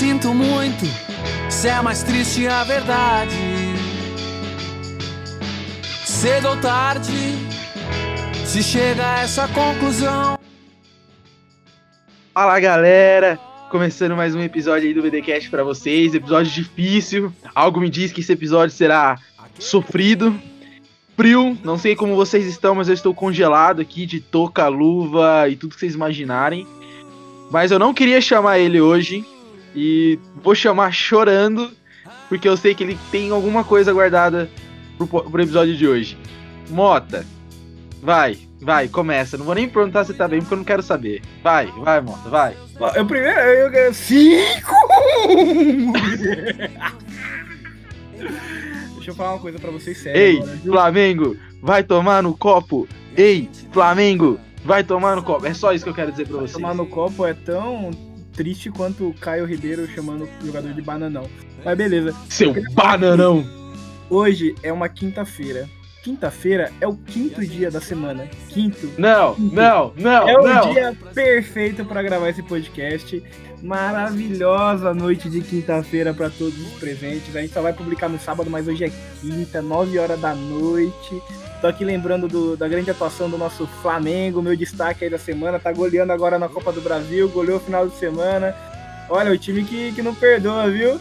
sinto muito, se é mais triste a verdade. Cedo ou tarde, se chega a essa conclusão. Fala galera, começando mais um episódio aí do BDcast para vocês, episódio difícil. Algo me diz que esse episódio será sofrido, frio. Não sei como vocês estão, mas eu estou congelado aqui de touca, luva e tudo que vocês imaginarem. Mas eu não queria chamar ele hoje e vou chamar chorando, porque eu sei que ele tem alguma coisa guardada pro, pro episódio de hoje. Mota, vai, vai, começa. Não vou nem perguntar se tá bem, porque eu não quero saber. Vai, vai, Mota, vai. Eu primeiro, eu quero cinco! Deixa eu falar uma coisa pra vocês sério. Ei, agora? Flamengo, vai tomar no copo. Ei, Flamengo, vai tomar no copo. É só isso que eu quero dizer pra vocês. Tomar no copo é tão triste quanto o Caio Ribeiro chamando o jogador de bananão. Mas beleza. Seu bananão. Hoje é uma quinta-feira. Quinta-feira é o quinto dia da semana. Quinto. Não, não, não, É o não. dia perfeito pra gravar esse podcast. Maravilhosa noite de quinta-feira pra todos os presentes. A gente só vai publicar no sábado, mas hoje é quinta, 9 horas da noite. Tô aqui lembrando do- da grande atuação do nosso Flamengo, meu destaque aí da semana. Tá goleando agora na Copa do Brasil, goleou o final de semana. Olha, o time que, que não perdoa, viu?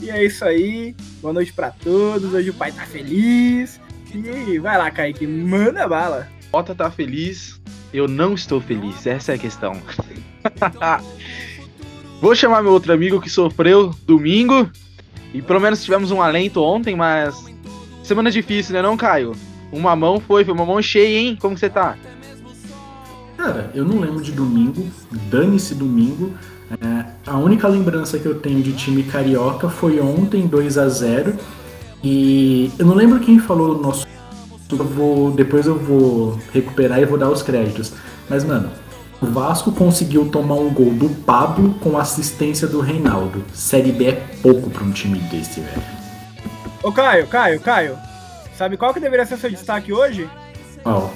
E é isso aí. Boa noite pra todos. Hoje o pai tá feliz. E vai lá, Kaique, manda bala. Mota tá feliz, eu não estou feliz. Essa é a questão. Vou chamar meu outro amigo que sofreu domingo. E pelo menos tivemos um alento ontem, mas. Semana difícil, né, não, Caio? Uma mão foi, foi uma mão cheia, hein? Como você tá? Cara, eu não lembro de domingo, dane-se domingo. É, a única lembrança que eu tenho de time carioca foi ontem, 2 a 0 E eu não lembro quem falou no nosso. Eu vou, depois eu vou recuperar e vou dar os créditos. Mas, mano, o Vasco conseguiu tomar um gol do Pablo com assistência do Reinaldo. Série B é pouco pra um time desse, velho. Ô Caio, Caio, Caio. Sabe qual que deveria ser seu destaque hoje? Ó,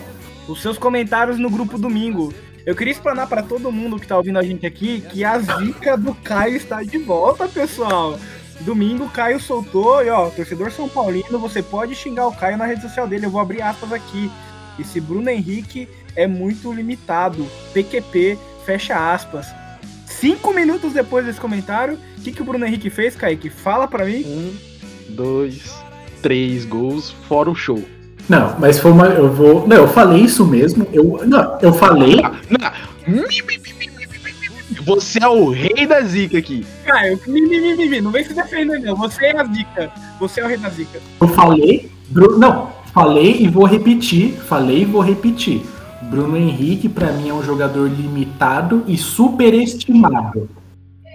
Os seus comentários no grupo domingo. Eu queria explanar pra todo mundo que tá ouvindo a gente aqui que a zica do Caio está de volta, pessoal. Domingo o Caio soltou e ó, torcedor São Paulino, você pode xingar o Caio na rede social dele. Eu vou abrir aspas aqui. Esse Bruno Henrique é muito limitado. PQP, fecha aspas. Cinco minutos depois desse comentário, o que, que o Bruno Henrique fez, Kaique? Fala pra mim. Um, dois, três gols, fora o show. Não, mas foi uma. Eu vou. Não, eu falei isso mesmo. Eu, não, eu falei. Não. Você é o rei da zica aqui. Caio, não vem se defender, não. Você é a zica. Você é o rei da zica. Eu falei. Bru- Não, falei e vou repetir. Falei e vou repetir. Bruno Henrique, pra mim, é um jogador limitado e superestimado.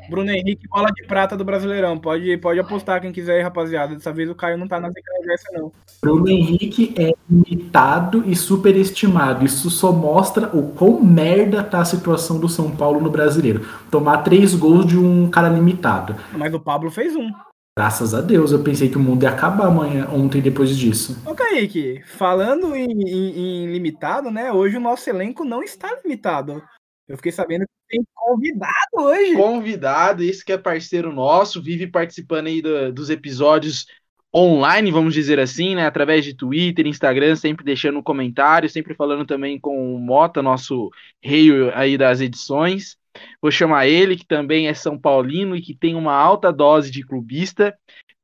Bruno Henrique, bola de prata do Brasileirão. Pode, pode apostar quem quiser aí, rapaziada. Dessa vez o Caio não tá na zica reversa, não. Bruno Henrique é limitado e superestimado. Isso só mostra o quão merda tá a situação do São Paulo no brasileiro. Tomar três gols de um cara limitado. Mas o Pablo fez um. Graças a Deus, eu pensei que o mundo ia acabar amanhã, ontem depois disso. Ô, Kaique, falando em, em- em limitado, né? Hoje o nosso elenco não está limitado. Eu fiquei sabendo que tem convidado hoje. Convidado, esse que é parceiro nosso, vive participando aí do- dos episódios online, vamos dizer assim, né? Através de Twitter, Instagram, sempre deixando um comentário, sempre falando também com o Mota, nosso rei aí das edições. Vou chamar ele, que também é São Paulino e que tem uma alta dose de clubista,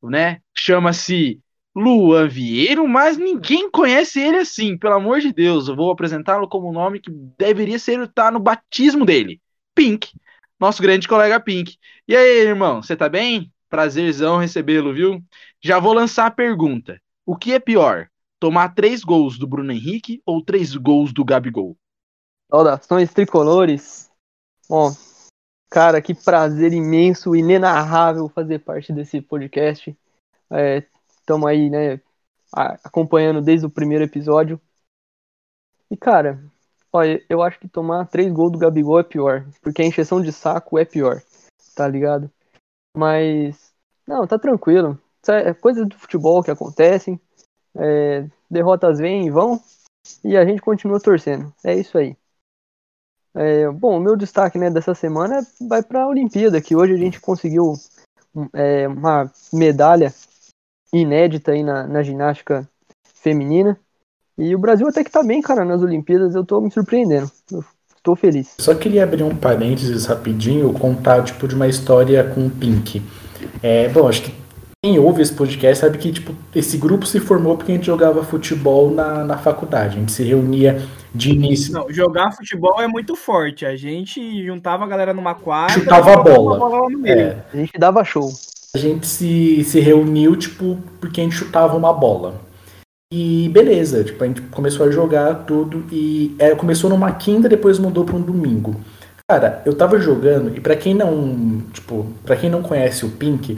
né? Chama-se Luan Vieiro, mas ninguém conhece ele assim, pelo amor de Deus. Eu vou apresentá-lo como o nome que deveria ser estar no batismo dele. Pink, nosso grande colega Pink. E aí, irmão, você tá bem? Prazerzão recebê-lo, viu? Já vou lançar a pergunta. O que é pior? Tomar três gols do Bruno Henrique ou três gols do Gabigol? Saudações tricolores. Bom, cara, que prazer imenso, inenarrável fazer parte desse podcast. Estamos aí, né, acompanhando desde o primeiro episódio. E, cara, olha, eu acho que tomar três gols do Gabigol é pior, porque a encheção de saco é pior, tá ligado? Mas, não, tá tranquilo. É coisas do futebol que acontecem. É, derrotas vêm e vão, e a gente continua torcendo. É isso aí. É, bom, o meu destaque né, dessa semana vai para a Olimpíada, que hoje a gente conseguiu é, uma medalha inédita aí na, na ginástica feminina. E o Brasil até que tá bem, cara, nas Olimpíadas, eu tô me surpreendendo. Eu tô feliz. Só queria abrir um parênteses rapidinho, contar tipo de uma história com o Pink. É, bom, acho que quem ouve esse podcast sabe que tipo, esse grupo se formou porque a gente jogava futebol na, na faculdade. A gente se reunia de início. Não, jogar futebol é muito forte. A gente juntava a galera numa quadra. Chutava a bola. bola é. A gente dava show. A gente se, se reuniu, tipo, porque a gente chutava uma bola. E beleza, tipo, a gente começou a jogar tudo e é, começou numa quinta, depois mudou para um domingo. Cara, eu tava jogando e para quem não, tipo, para quem não conhece o Pink,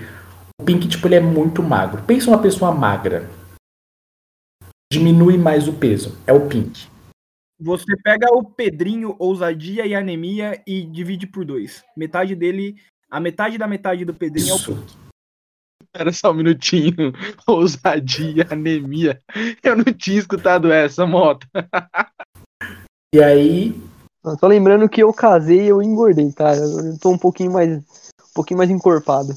o Pink, tipo, ele é muito magro. Pensa uma pessoa magra. Diminui mais o peso. É o Pink. Você pega o Pedrinho, ousadia e anemia e divide por dois. Metade dele, a metade da metade do Pedrinho Isso. é o Pink. Era só um minutinho. Ousadia, anemia. Eu não tinha escutado essa, moto. e aí. Só lembrando que eu casei e eu engordei, tá? Eu tô um pouquinho mais. Um pouquinho mais encorpado.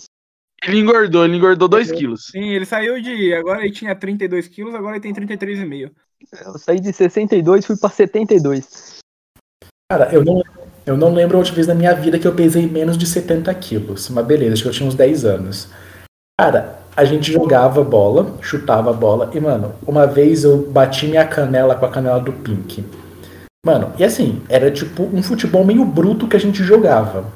Ele engordou, ele engordou 2 quilos. Sim, ele saiu de. Agora ele tinha 32 quilos, agora ele tem 33,5. Eu saí de 62 fui pra 72. Cara, eu não, eu não lembro a última vez na minha vida que eu pesei menos de 70 quilos. Mas beleza, acho que eu tinha uns 10 anos. Cara, a gente jogava bola, chutava a bola, e, mano, uma vez eu bati minha canela com a canela do Pink. Mano, e assim, era tipo um futebol meio bruto que a gente jogava.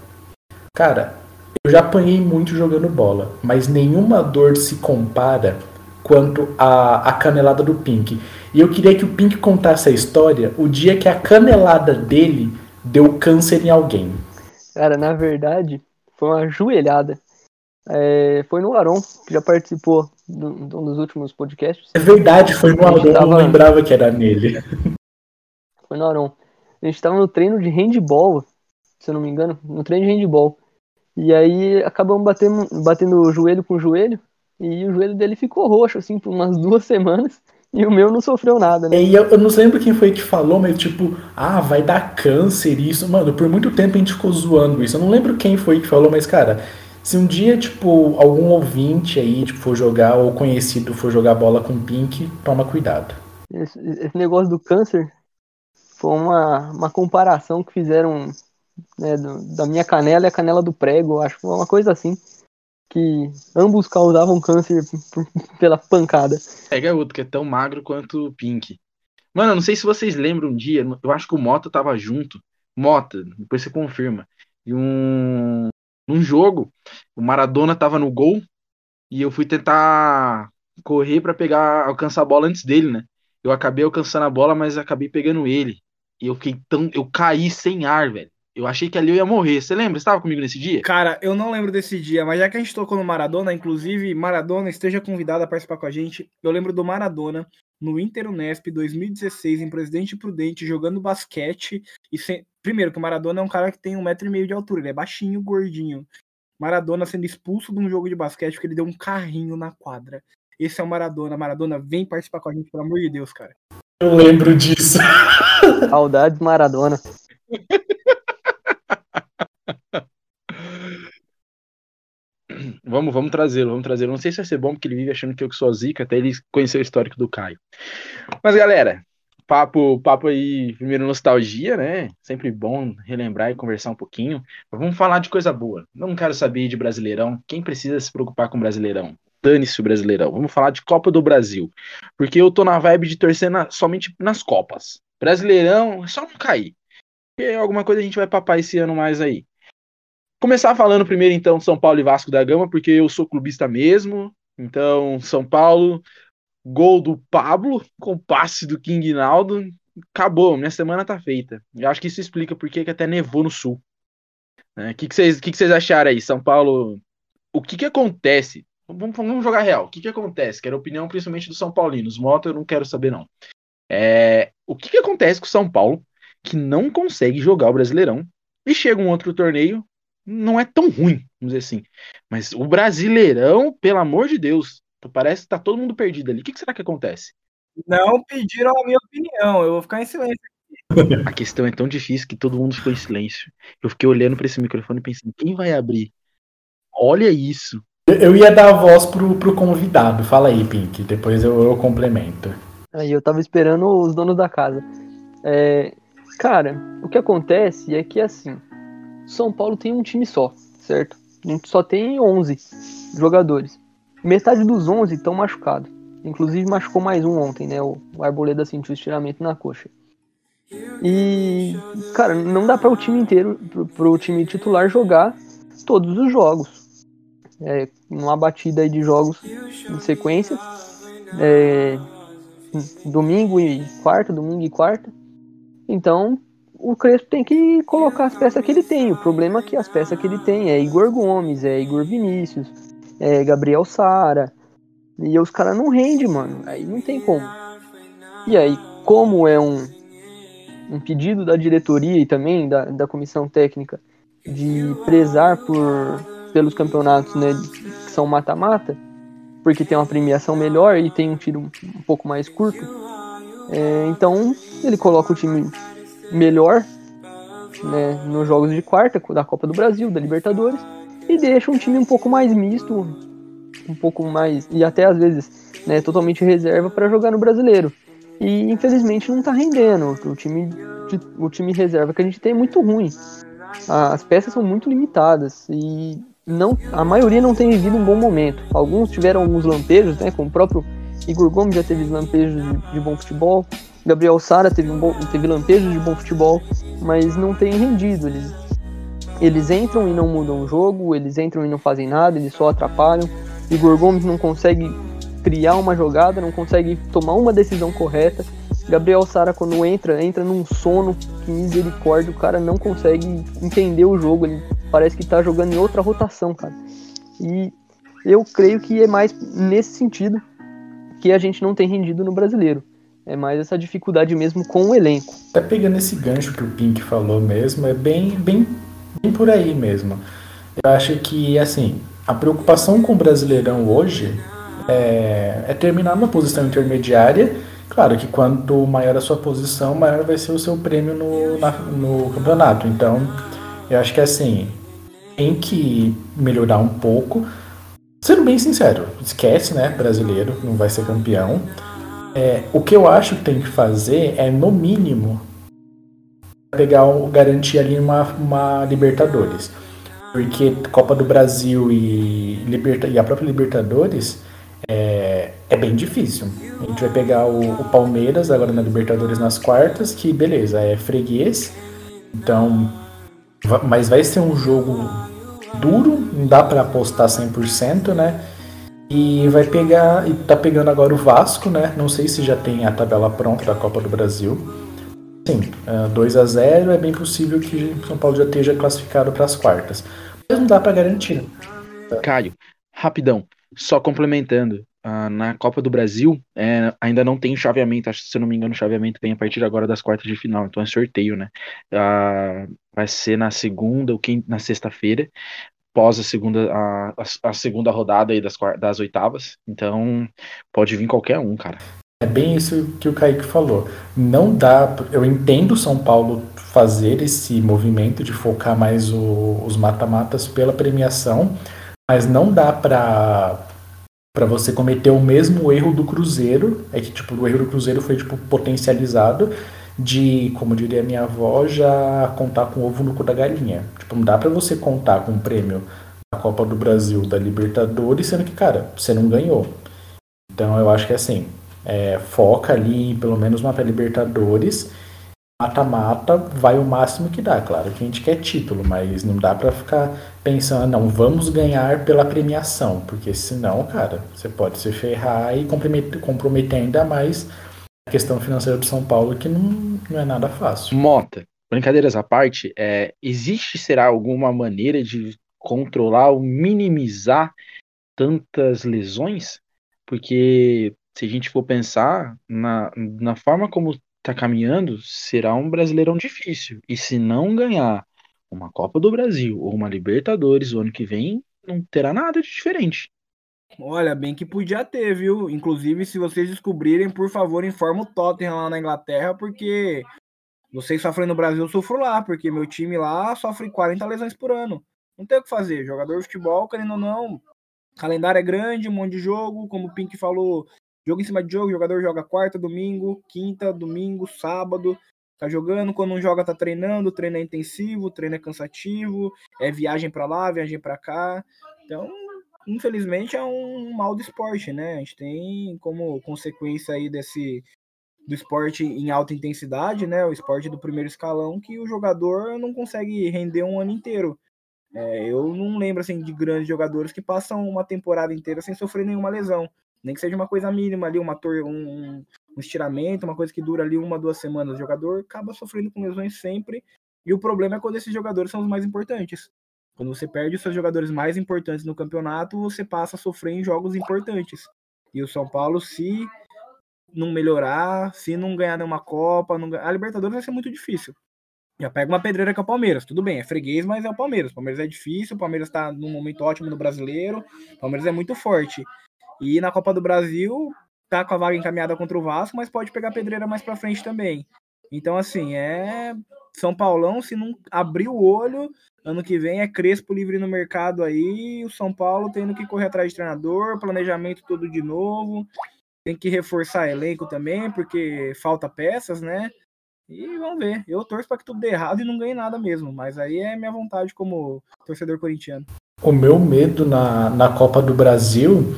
Cara, eu já apanhei muito jogando bola, mas nenhuma dor se compara quanto a, a canelada do Pink. E eu queria que o Pink contasse a história o dia que a canelada dele deu câncer em alguém. Cara, na verdade, foi uma joelhada. É, foi no Aron, que já participou de um dos últimos podcasts. É verdade, foi no Aron, tava... eu não lembrava que era nele. Foi no Aron. A gente tava no treino de handball, se eu não me engano, no treino de handball. E aí acabamos batendo, batendo joelho com joelho. E o joelho dele ficou roxo, assim, por umas duas semanas. E o meu não sofreu nada, né? E eu, eu não lembro quem foi que falou, mas tipo, ah, vai dar câncer isso. Mano, por muito tempo a gente ficou zoando isso. Eu não lembro quem foi que falou, mas, cara, se um dia, tipo, algum ouvinte aí, tipo, for jogar, ou conhecido for jogar bola com Pink, toma cuidado. Esse, esse negócio do câncer foi uma, uma comparação que fizeram né, do, da minha canela e a canela do prego, acho que foi uma coisa assim. Que ambos causavam câncer pela pancada. Pega outro que é tão magro quanto o Pink. Mano, eu não sei se vocês lembram um dia, eu acho que o Mota tava junto. Mota, depois você confirma. E um. Num jogo, o Maradona tava no gol e eu fui tentar correr para pegar, alcançar a bola antes dele, né? Eu acabei alcançando a bola, mas acabei pegando ele. E eu fiquei tão. Eu caí sem ar, velho. Eu achei que ali eu ia morrer. Você lembra? Você estava comigo nesse dia? Cara, eu não lembro desse dia, mas já que a gente tocou no Maradona, inclusive, Maradona esteja convidado a participar com a gente. Eu lembro do Maradona no Inter Unesp 2016, em Presidente Prudente, jogando basquete. E sem... Primeiro, que o Maradona é um cara que tem um metro e meio de altura, ele é baixinho, gordinho. Maradona sendo expulso de um jogo de basquete porque ele deu um carrinho na quadra. Esse é o Maradona. Maradona, vem participar com a gente, pelo amor de Deus, cara. Eu lembro disso. Saudades Maradona. Vamos, vamos trazê-lo, vamos trazê-lo. Não sei se vai ser bom, porque ele vive achando que eu sou zica, até ele conhecer o histórico do Caio. Mas, galera, papo, papo aí, primeiro nostalgia, né? Sempre bom relembrar e conversar um pouquinho. Mas vamos falar de coisa boa. Não quero saber de Brasileirão. Quem precisa se preocupar com Brasileirão? Dane-se o Brasileirão. Vamos falar de Copa do Brasil. Porque eu tô na vibe de torcer na, somente nas Copas. Brasileirão, é só não cair. Porque alguma coisa a gente vai papar esse ano mais aí. Começar falando primeiro, então, São Paulo e Vasco da Gama, porque eu sou clubista mesmo. Então, São Paulo, gol do Pablo, com passe do King Naldo. Acabou, minha semana tá feita. Eu acho que isso explica por que até nevou no sul. O né? que, vocês, que, que acharam aí? São Paulo. O que, que acontece? Vamos, vamos jogar real. O que, que acontece? Quero a opinião principalmente dos São Paulinos. Moto eu não quero saber, não. É... O que, que acontece com o São Paulo que não consegue jogar o Brasileirão e chega um outro torneio não é tão ruim, vamos dizer assim. Mas o Brasileirão, pelo amor de Deus, parece que tá todo mundo perdido ali. O que, que será que acontece? Não pediram a minha opinião, eu vou ficar em silêncio aqui. A questão é tão difícil que todo mundo ficou em silêncio. Eu fiquei olhando para esse microfone e pensando, quem vai abrir? Olha isso. Eu ia dar a voz pro, pro convidado. Fala aí, Pink. Depois eu, eu complemento. Aí eu tava esperando os donos da casa. É, cara, o que acontece é que assim, São Paulo tem um time só, certo? A gente só tem 11 jogadores. Metade dos 11 estão machucados. Inclusive machucou mais um ontem, né? O, o Arboleda sentiu estiramento na coxa. E, cara, não dá para o time inteiro, pro, pro time titular jogar todos os jogos. É, uma batida de jogos em sequência. É, domingo e quarta, domingo e quarta. Então, o Crespo tem que colocar as peças que ele tem. O problema é que as peças que ele tem é Igor Gomes, é Igor Vinícius, é Gabriel Sara. E os caras não rendem, mano. Aí não tem como. E aí, como é um, um pedido da diretoria e também da, da comissão técnica de prezar por, pelos campeonatos né, que são mata-mata, porque tem uma premiação melhor e tem um tiro um pouco mais curto. É, então ele coloca o time melhor né, nos jogos de quarta da Copa do Brasil, da Libertadores, e deixa um time um pouco mais misto, um pouco mais e até às vezes né, totalmente reserva para jogar no Brasileiro. E infelizmente não está rendendo. O time, o time reserva que a gente tem é muito ruim. As peças são muito limitadas e não, a maioria não tem vivido um bom momento. Alguns tiveram alguns lampejos, né? Como o próprio Igor Gomes já teve lampejos de, de bom futebol. Gabriel Sara teve, um bom, teve lampejos de bom futebol, mas não tem rendido. Eles, eles entram e não mudam o jogo, eles entram e não fazem nada, eles só atrapalham. Igor Gomes não consegue criar uma jogada, não consegue tomar uma decisão correta. Gabriel Sara, quando entra, entra num sono, que misericórdia, o cara não consegue entender o jogo, ele parece que tá jogando em outra rotação, cara. E eu creio que é mais nesse sentido que a gente não tem rendido no brasileiro. É mais essa dificuldade mesmo com o elenco. Até pegando esse gancho que o Pink falou mesmo, é bem, bem, bem por aí mesmo. Eu acho que, assim, a preocupação com o Brasileirão hoje é, é terminar numa posição intermediária Claro que quanto maior a sua posição, maior vai ser o seu prêmio no, na, no campeonato. Então, eu acho que assim, tem que melhorar um pouco. Sendo bem sincero, esquece, né? Brasileiro, não vai ser campeão. É, o que eu acho que tem que fazer é, no mínimo, pegar o, garantir ali uma, uma Libertadores. Porque Copa do Brasil e, Liberta, e a própria Libertadores é, é bem difícil. A gente vai pegar o, o, Palmeiras agora na Libertadores nas quartas, que beleza, é freguês. Então, mas vai ser um jogo duro, não dá para apostar 100%, né? E vai pegar, e tá pegando agora o Vasco, né? Não sei se já tem a tabela pronta da Copa do Brasil. Sim, 2 é, a 0 é bem possível que São Paulo já esteja classificado para as quartas. Mas não dá para garantir. Caio, rapidão. Só complementando, uh, na Copa do Brasil é, ainda não tem chaveamento, acho se eu não me engano o chaveamento vem a partir agora das quartas de final, então é sorteio, né? Uh, vai ser na segunda ou na sexta-feira, pós a segunda, a, a, segunda rodada aí das, das oitavas, então pode vir qualquer um, cara. É bem isso que o Kaique falou. Não dá. Eu entendo São Paulo fazer esse movimento de focar mais o, os mata-matas pela premiação, mas não dá para para você cometer o mesmo erro do Cruzeiro, é que tipo o erro do Cruzeiro foi tipo potencializado de, como diria minha avó, já contar com o ovo no cu da galinha. Tipo, não dá para você contar com o prêmio da Copa do Brasil, da Libertadores, sendo que, cara, você não ganhou. Então eu acho que assim, é, foca ali pelo menos uma Libertadores mata-mata vai o máximo que dá. Claro que a gente quer título, mas não dá para ficar pensando, não, vamos ganhar pela premiação, porque senão, cara, você pode se ferrar e comprometer, comprometer ainda mais questão financeira do São Paulo, que não, não é nada fácil. Mota, brincadeiras à parte, é, existe, será, alguma maneira de controlar ou minimizar tantas lesões? Porque se a gente for pensar na, na forma como tá caminhando, será um Brasileirão difícil. E se não ganhar uma Copa do Brasil ou uma Libertadores o ano que vem, não terá nada de diferente. Olha, bem que podia ter, viu? Inclusive, se vocês descobrirem, por favor, informa o Tottenham lá na Inglaterra, porque Vocês sofrem no Brasil, eu sofro lá, porque meu time lá sofre 40 lesões por ano. Não tem o que fazer. Jogador de futebol, querendo ou não, calendário é grande, um monte de jogo, como o Pink falou, jogo em cima de jogo, jogador joga quarta, domingo, quinta, domingo, sábado, tá jogando, quando não joga tá treinando, treino é intensivo, treino é cansativo, é viagem para lá, viagem para cá. Então, infelizmente é um mal do esporte, né? A gente tem como consequência aí desse do esporte em alta intensidade, né? O esporte do primeiro escalão que o jogador não consegue render um ano inteiro. É, eu não lembro assim de grandes jogadores que passam uma temporada inteira sem sofrer nenhuma lesão, nem que seja uma coisa mínima ali, uma tor um, um estiramento, uma coisa que dura ali uma duas semanas. O jogador acaba sofrendo com lesões sempre. E o problema é quando esses jogadores são os mais importantes. Quando você perde os seus jogadores mais importantes no campeonato, você passa a sofrer em jogos importantes. E o São Paulo, se não melhorar, se não ganhar nenhuma Copa, não... a Libertadores vai ser muito difícil. Já pega uma pedreira que é o Palmeiras. Tudo bem, é freguês, mas é o Palmeiras. O Palmeiras é difícil, o Palmeiras está num momento ótimo no brasileiro. O Palmeiras é muito forte. E na Copa do Brasil, tá com a vaga encaminhada contra o Vasco, mas pode pegar pedreira mais para frente também. Então, assim, é. São Paulão, se não abrir o olho, ano que vem é Crespo livre no mercado aí, o São Paulo tendo que correr atrás de treinador, planejamento tudo de novo, tem que reforçar elenco também, porque falta peças, né? E vamos ver. Eu torço para que tudo dê errado e não ganhe nada mesmo, mas aí é minha vontade como torcedor corintiano. O meu medo na, na Copa do Brasil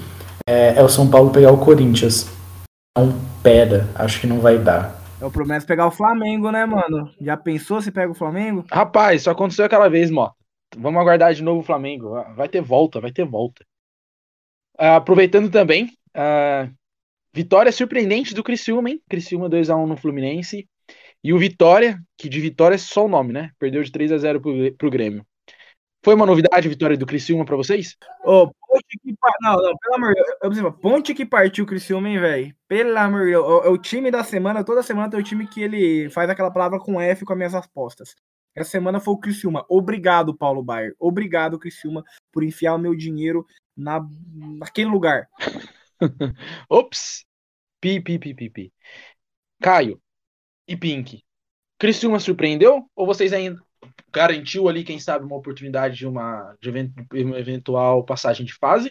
é, é o São Paulo pegar o Corinthians. Não pera, acho que não vai dar. Eu prometo pegar o Flamengo, né, mano? Já pensou se pega o Flamengo? Rapaz, só aconteceu aquela vez, Mó. Vamos aguardar de novo o Flamengo. Vai ter volta, vai ter volta. Uh, aproveitando também, uh, vitória surpreendente do Criciúma, hein? Criciúma 2x1 no Fluminense. E o Vitória, que de vitória é só o nome, né? Perdeu de 3 a 0 pro, pro Grêmio. Foi uma novidade a vitória do Criciúma para vocês? Ô, Ponte que Não, não, pelo amor de Deus. Ponte que partiu o Criciúma, hein, velho? Pelo amor de Deus. É o time da semana, toda semana tem o time que ele faz aquela palavra com F com as minhas apostas. Essa semana foi o Criciúma. Obrigado, Paulo Baier. Obrigado, Criciúma, por enfiar o meu dinheiro na, naquele lugar. Ops! Pi, pi, pi, pi, pi. Caio e Pink. Criciúma surpreendeu? Ou vocês ainda garantiu ali, quem sabe, uma oportunidade de uma, de uma eventual passagem de fase?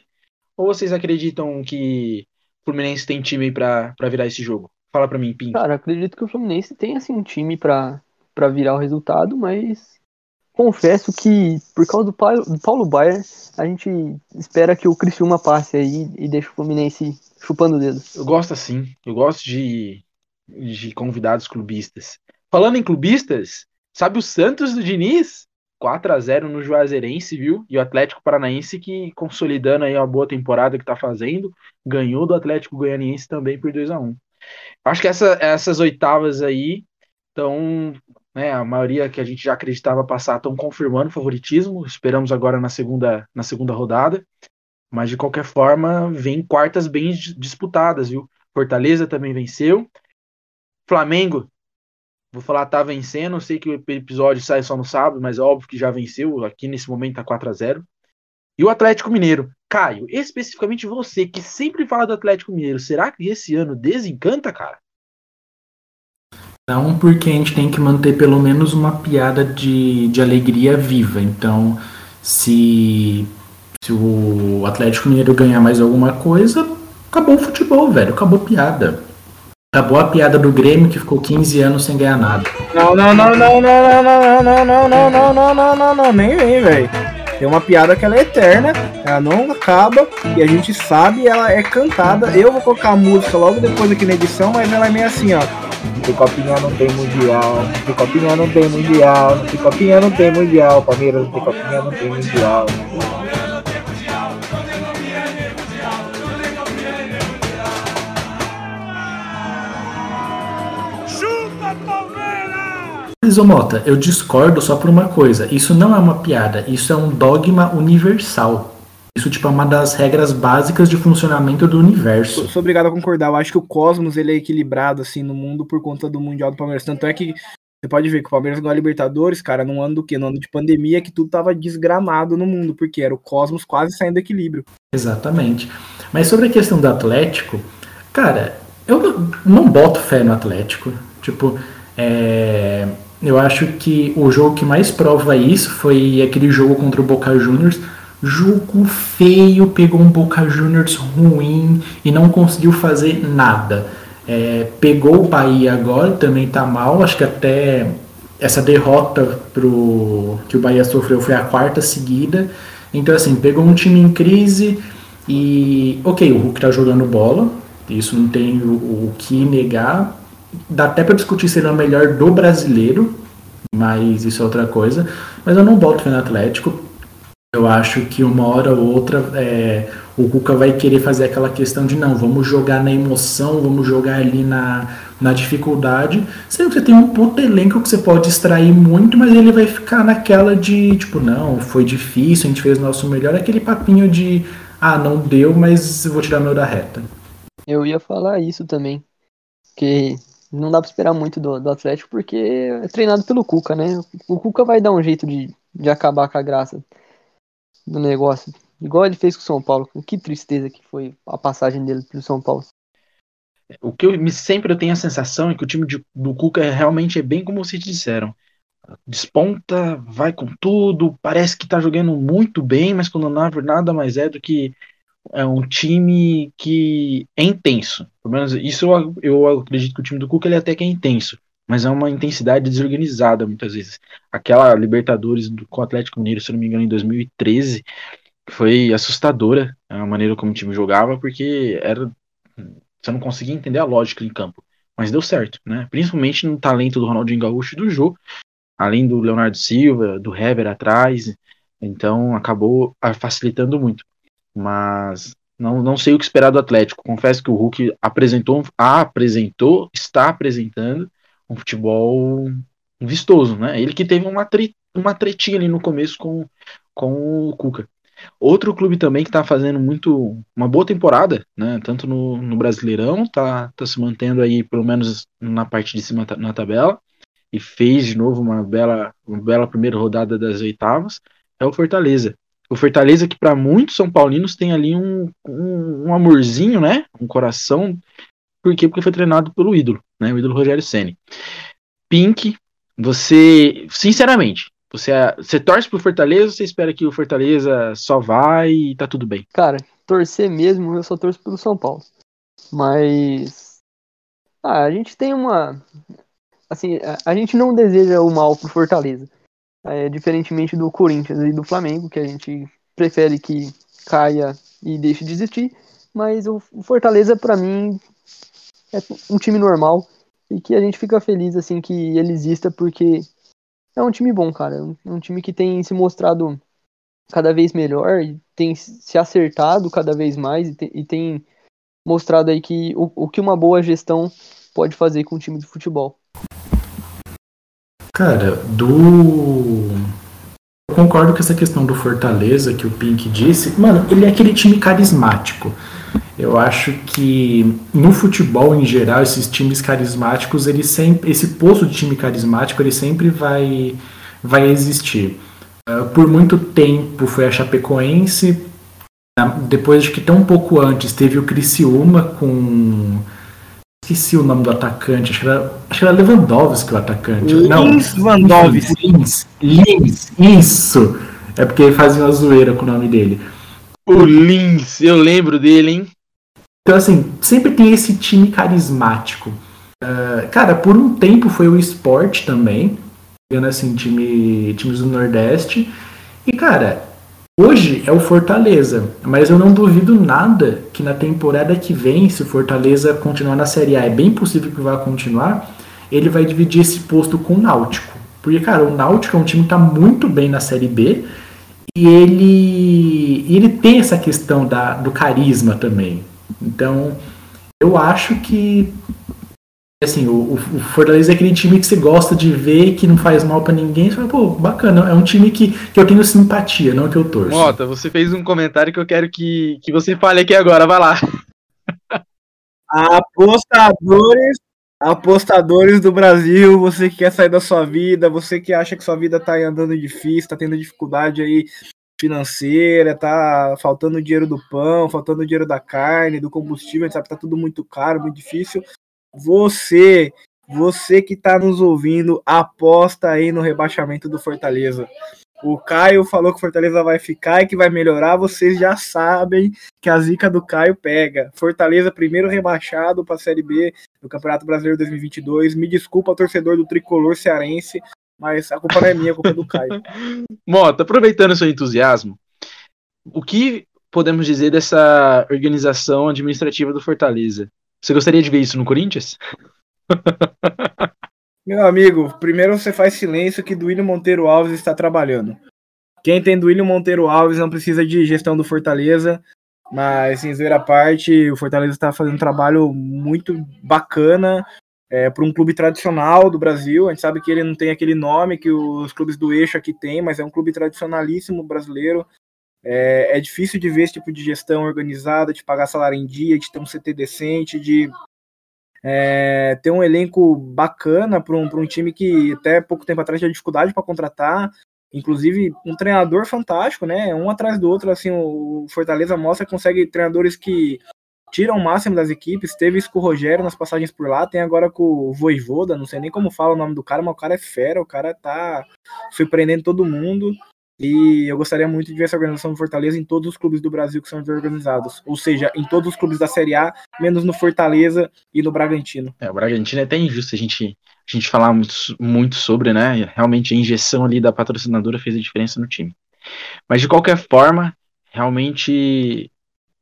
Ou vocês acreditam que o Fluminense tem time para virar esse jogo? Fala para mim, Pink. Cara, acredito que o Fluminense tem assim um time para virar o resultado, mas confesso que por causa do Paulo, do Paulo Baier, a gente espera que o Criciúma passe aí e deixe o Fluminense chupando o dedo. Eu gosto assim, eu gosto de, de convidados clubistas. Falando em clubistas, Sabe o Santos do Diniz? 4 a 0 no Juazeirense, viu? E o Atlético Paranaense que consolidando aí uma boa temporada que tá fazendo, ganhou do Atlético Goianiense também por 2 a 1. Acho que essa, essas oitavas aí estão, né, a maioria que a gente já acreditava passar estão confirmando o favoritismo. Esperamos agora na segunda na segunda rodada. Mas de qualquer forma, vem quartas bem disputadas, viu? Fortaleza também venceu. Flamengo Vou falar, tá vencendo. Sei que o episódio sai só no sábado, mas é óbvio que já venceu. Aqui nesse momento tá 4 a 0 E o Atlético Mineiro. Caio, especificamente você, que sempre fala do Atlético Mineiro, será que esse ano desencanta, cara? Não, porque a gente tem que manter pelo menos uma piada de, de alegria viva. Então, se, se o Atlético Mineiro ganhar mais alguma coisa, acabou o futebol, velho. Acabou piada. Acabou a piada do Grêmio que ficou 15 anos sem ganhar nada. Não, não, não, não, não, não, não, não, não, não, não, não, não, não, não, nem vem, velho. Tem uma piada que ela é eterna, ela não acaba e a gente sabe ela é cantada. Eu vou colocar a música logo depois aqui na edição, mas ela é meio assim, ó. De copinha não tem mundial, de copinha não tem mundial, de copinha não tem mundial, Palmeiras de copinha não tem mundial. Isomota, eu discordo só por uma coisa. Isso não é uma piada, isso é um dogma universal. Isso tipo é uma das regras básicas de funcionamento do universo. Sou obrigado a concordar. Eu acho que o cosmos ele é equilibrado assim no mundo por conta do mundial do Palmeiras. Tanto é que você pode ver que o Palmeiras ganhou a Libertadores, cara, num ano do quê? No ano de pandemia que tudo tava desgramado no mundo, porque era o cosmos quase saindo do equilíbrio. Exatamente. Mas sobre a questão do Atlético, cara, eu não boto fé no Atlético. Tipo, É, eu acho que o jogo que mais prova isso foi aquele jogo contra o Boca Juniors. Jogo feio, pegou um Boca Juniors ruim e não conseguiu fazer nada. É, pegou o Bahia agora, também tá mal. Acho que até essa derrota pro, que o Bahia sofreu foi a quarta seguida. Então, assim, pegou um time em crise e, ok, o Hulk tá jogando bola, isso não tem o, o que negar. Dá até para discutir se ele é o melhor do brasileiro, mas isso é outra coisa. Mas eu não boto fé no Atlético. Eu acho que uma hora ou outra é, o Cuca vai querer fazer aquela questão de não, vamos jogar na emoção, vamos jogar ali na, na dificuldade. Sendo que você tem um puto elenco que você pode extrair muito, mas ele vai ficar naquela de tipo, não, foi difícil, a gente fez o nosso melhor, aquele papinho de ah, não deu, mas eu vou tirar meu da reta. Eu ia falar isso também. Que não dá pra esperar muito do, do Atlético, porque é treinado pelo Cuca, né? O Cuca vai dar um jeito de, de acabar com a graça do negócio. Igual ele fez com o São Paulo. Que tristeza que foi a passagem dele pro São Paulo. O que eu me, sempre eu tenho a sensação é que o time de, do Cuca é, realmente é bem como vocês disseram. Desponta, vai com tudo, parece que tá jogando muito bem, mas quando não nada mais é do que é um time que é intenso. Pelo menos isso eu, eu acredito que o time do Cuca ele até que é intenso, mas é uma intensidade desorganizada muitas vezes. Aquela Libertadores do, com o Atlético Mineiro, se não me engano, em 2013, foi assustadora a maneira como o time jogava, porque era você não conseguia entender a lógica em campo. Mas deu certo, né? Principalmente no talento do Ronaldinho Gaúcho e do Jô, além do Leonardo Silva, do Hever atrás. Então acabou facilitando muito. Mas não, não sei o que esperar do Atlético. Confesso que o Hulk apresentou, apresentou, está apresentando um futebol vistoso, né? Ele que teve uma, tre uma tretinha ali no começo com, com o Cuca. Outro clube também que está fazendo muito uma boa temporada, né? Tanto no, no Brasileirão, tá, tá se mantendo aí pelo menos na parte de cima na tabela e fez de novo uma bela, uma bela primeira rodada das oitavas, é o Fortaleza. O Fortaleza que para muitos São Paulinos tem ali um, um, um, amorzinho, né? Um coração. Por quê? Porque foi treinado pelo ídolo, né? O ídolo Rogério Ceni. Pink, você, sinceramente, você, você torce pro Fortaleza ou você espera que o Fortaleza só vai e tá tudo bem? Cara, torcer mesmo, eu só torço pelo São Paulo. Mas. Ah, a gente tem uma. Assim, a, a gente não deseja o mal pro Fortaleza. É, diferentemente do Corinthians e do Flamengo, que a gente prefere que caia e deixe de existir. Mas o, o Fortaleza, para mim, é um time normal e que a gente fica feliz assim que ele exista porque é um time bom, cara. É um time que tem se mostrado cada vez melhor tem se acertado cada vez mais e tem, mostrado aí que o, o, que uma boa gestão pode fazer com um time de futebol. Cara, do. Eu concordo com essa questão do Fortaleza que o Pink disse. Mano, ele é aquele time carismático. Eu acho que no futebol em geral, esses times carismáticos, ele sempre, esse posto de time carismático, ele sempre vai, vai existir. Uh, por muito tempo foi a Chapecoense, depois de que tão pouco antes teve o Criciúma com esqueci o nome do atacante, acho que era, acho que era Lewandowski o atacante. Lins Lewandowski. Lins, Lins, isso. É porque ele fazia uma zoeira com o nome dele. O Lins, eu lembro dele, hein? Então, assim, sempre tem esse time carismático. Uh, cara, por um tempo foi o esporte também, pegando assim, time, times do Nordeste. E, cara, hoje é o Fortaleza, mas eu não duvido nada que na temporada que vem, se o Fortaleza continuar na Série A, é bem possível que vá continuar, ele vai dividir esse posto com o Náutico. Porque, cara, o Náutico é um time que tá muito bem na Série B e ele, ele tem essa questão da, do carisma também. Então, eu acho que assim, o, o, Fortaleza é aquele time que você gosta de ver, que não faz mal para ninguém. Você fala, pô, bacana, é um time que, que eu tenho simpatia, não que eu torço. Mota, você fez um comentário que eu quero que, que você fale aqui agora, vai lá. Apostadores, apostadores do Brasil, você que quer sair da sua vida, você que acha que sua vida tá andando difícil, tá tendo dificuldade aí financeira, tá faltando dinheiro do pão, faltando dinheiro da carne, do combustível, a gente sabe que tá tudo muito caro, muito difícil. Você você que está nos ouvindo, aposta aí no rebaixamento do Fortaleza. O Caio falou que Fortaleza vai ficar e que vai melhorar. Vocês já sabem que a zica do Caio pega. Fortaleza, primeiro rebaixado para a Série B do Campeonato Brasileiro 2022. Me desculpa, torcedor do tricolor cearense, mas a culpa não é minha, a culpa é do Caio. Mota, aproveitando seu entusiasmo, o que podemos dizer dessa organização administrativa do Fortaleza? Você gostaria de ver isso no Corinthians? Meu amigo, primeiro você faz silêncio que Duílio Monteiro Alves está trabalhando. Quem tem Duílio Monteiro Alves não precisa de gestão do Fortaleza, mas sem zoeira à parte, o Fortaleza está fazendo um trabalho muito bacana é, para um clube tradicional do Brasil. A gente sabe que ele não tem aquele nome que os clubes do eixo aqui têm, mas é um clube tradicionalíssimo brasileiro. É, é difícil de ver esse tipo de gestão organizada, de pagar salário em dia, de ter um CT decente, de é, ter um elenco bacana para um, um time que até pouco tempo atrás tinha dificuldade para contratar. Inclusive, um treinador fantástico, né? Um atrás do outro, assim, o Fortaleza mostra que consegue treinadores que tiram o máximo das equipes. Teve isso com o Rogério nas passagens por lá, tem agora com o Voivoda, não sei nem como fala o nome do cara, mas o cara é fera, o cara tá surpreendendo todo mundo. E eu gostaria muito de ver essa organização do Fortaleza em todos os clubes do Brasil que são organizados. Ou seja, em todos os clubes da Série A, menos no Fortaleza e no Bragantino. É, o Bragantino é até injusto a gente, a gente falar muito, muito sobre, né? Realmente a injeção ali da patrocinadora fez a diferença no time. Mas de qualquer forma, realmente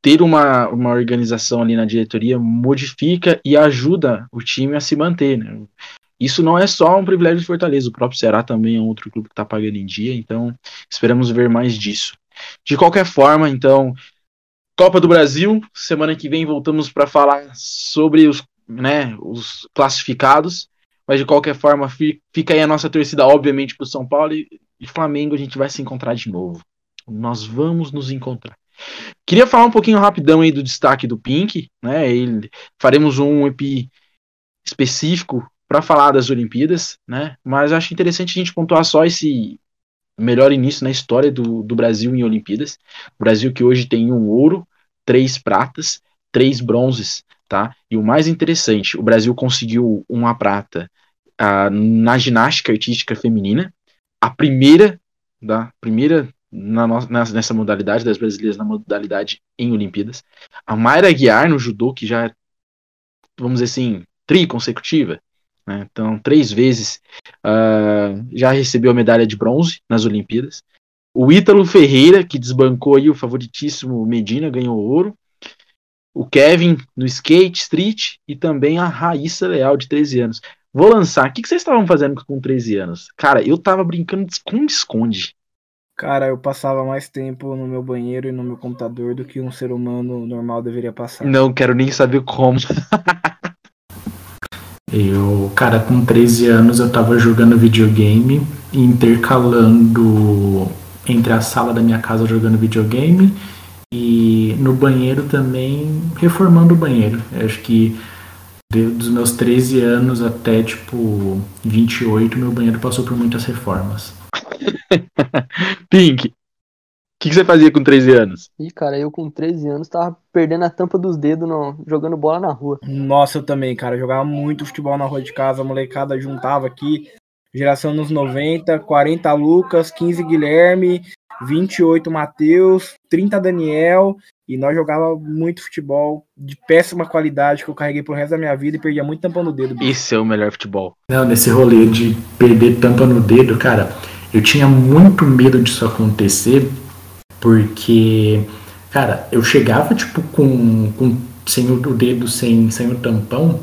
ter uma, uma organização ali na diretoria modifica e ajuda o time a se manter. Né? Isso não é só um privilégio de Fortaleza, o próprio Ceará também é um outro clube que está pagando em dia, então esperamos ver mais disso. De qualquer forma, então, Copa do Brasil, semana que vem voltamos para falar sobre os, né, os classificados, mas de qualquer forma fica aí a nossa torcida, obviamente, para o São Paulo e, e Flamengo a gente vai se encontrar de novo. Nós vamos nos encontrar. Queria falar um pouquinho rapidão aí do destaque do Pink, né? Ele, faremos um EP específico para falar das Olimpíadas, né? Mas acho interessante a gente pontuar só esse melhor início na história do, do Brasil em Olimpíadas. O Brasil que hoje tem um ouro, três pratas, três bronzes, tá? E o mais interessante, o Brasil conseguiu uma prata na ginástica artística feminina, a primeira da primeira na, nessa modalidade das brasileiras na modalidade em Olimpíadas. A Mayra Guiar no judô, que já é, vamos dizer assim, tri consecutiva, né? Então, três vezes uh, já recebeu a medalha de bronze nas Olimpíadas. O Ítalo Ferreira, que desbancou aí o favoritíssimo Medina, ganhou ouro. O Kevin no skate street e também a Raíssa Leal, de 13 anos. Vou lançar. O que, vocês estavam fazendo com 13 anos? Cara, eu tava brincando com esconde. Cara, eu passava mais tempo no meu banheiro e no meu computador do que um ser humano normal deveria passar. Não quero nem saber como. Eu, cara, com 13 anos eu tava jogando videogame, intercalando entre a sala da minha casa jogando videogame e no banheiro também reformando o banheiro. Eu acho que dos meus 13 anos até tipo 28, meu banheiro passou por muitas reformas. Pink, que, que você fazia com 13 anos? Ih, cara, eu com 13 anos tava perdendo a tampa dos dedos no, jogando bola na rua. Nossa, eu também, cara. Eu jogava muito futebol na rua de casa, a molecada juntava aqui. Geração nos 90, 40 Lucas, 15 Guilherme, 28 Matheus, 30 Daniel. E nós jogava muito futebol de péssima qualidade que eu carreguei pro resto da minha vida e perdia muito tampa no dedo. Bicho. Esse é o melhor futebol. Não, nesse rolê de perder tampa no dedo, cara, eu tinha muito medo disso acontecer porque, cara, eu chegava, tipo, com, com sem o dedo, sem, sem o tampão.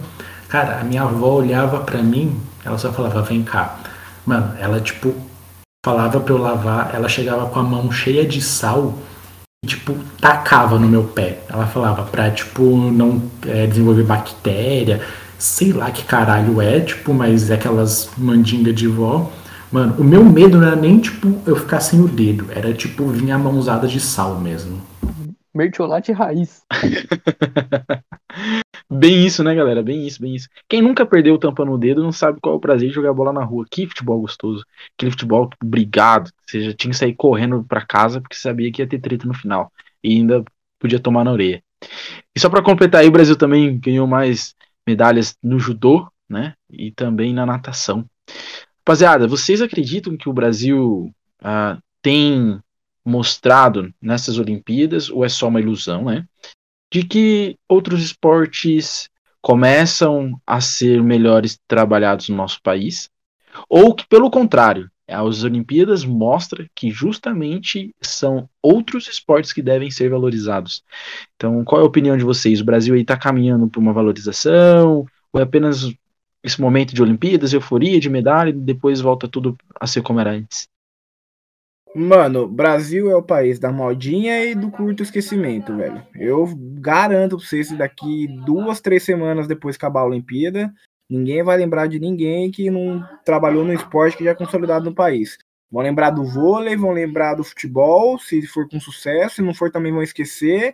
Cara, a minha avó olhava para mim, ela só falava, vem cá. Mano, ela, tipo, falava pra eu lavar, ela chegava com a mão cheia de sal e, tipo, tacava no meu pé. Ela falava pra, tipo, não é, desenvolver bactéria, sei lá que caralho é, tipo, mas é aquelas mandingas de vó. Mano, o meu medo não era nem, tipo, eu ficar sem o dedo. Era, tipo, vir a mãozada de sal mesmo. Mertiolate raiz. bem isso, né, galera? Bem isso, bem isso. Quem nunca perdeu o tampa no dedo não sabe qual é o prazer de jogar bola na rua. Que futebol gostoso. Aquele futebol brigado. Você já tinha que sair correndo pra casa porque sabia que ia ter treta no final. E ainda podia tomar na orelha. E só para completar aí, o Brasil também ganhou mais medalhas no judô, né? E também na natação. Rapaziada, vocês acreditam que o Brasil ah, tem mostrado nessas Olimpíadas, ou é só uma ilusão, né? De que outros esportes começam a ser melhores trabalhados no nosso país, ou que, pelo contrário, as Olimpíadas mostram que justamente são outros esportes que devem ser valorizados. Então, qual é a opinião de vocês? O Brasil aí está caminhando para uma valorização? Ou é apenas esse momento de Olimpíadas, euforia, de medalha, e depois volta tudo a ser como era antes? Mano, Brasil é o país da modinha e do curto esquecimento, velho. Eu garanto pra vocês que daqui duas, três semanas depois que acabar a Olimpíada, ninguém vai lembrar de ninguém que não trabalhou no esporte que já é consolidado no país. Vão lembrar do vôlei, vão lembrar do futebol, se for com sucesso, se não for também vão esquecer.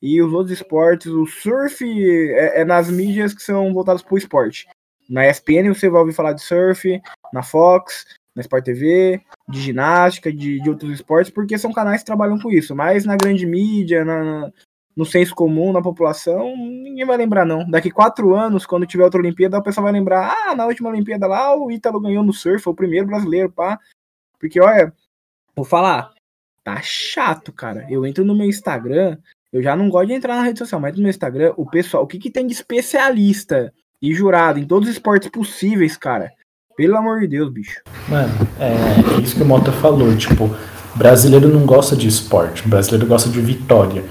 E os outros esportes, o surf é, é nas mídias que são voltadas pro esporte. Na ESPN você vai ouvir falar de surf, na Fox, na Sport TV, de ginástica, de, de outros esportes, porque são canais que trabalham com isso. Mas na grande mídia, na, no senso comum, na população, ninguém vai lembrar, não. Daqui quatro anos, quando tiver outra Olimpíada, o pessoal vai lembrar: ah, na última Olimpíada lá, o Ítalo ganhou no surf, foi o primeiro brasileiro, pá. Porque, olha, vou falar, tá chato, cara. Eu entro no meu Instagram, eu já não gosto de entrar na rede social, mas no meu Instagram, o pessoal, o que, que tem de especialista e jurado em todos os esportes possíveis, cara? Pelo amor de Deus, bicho. Mano, é, é isso que o Mota falou. Tipo, brasileiro não gosta de esporte, brasileiro gosta de vitória.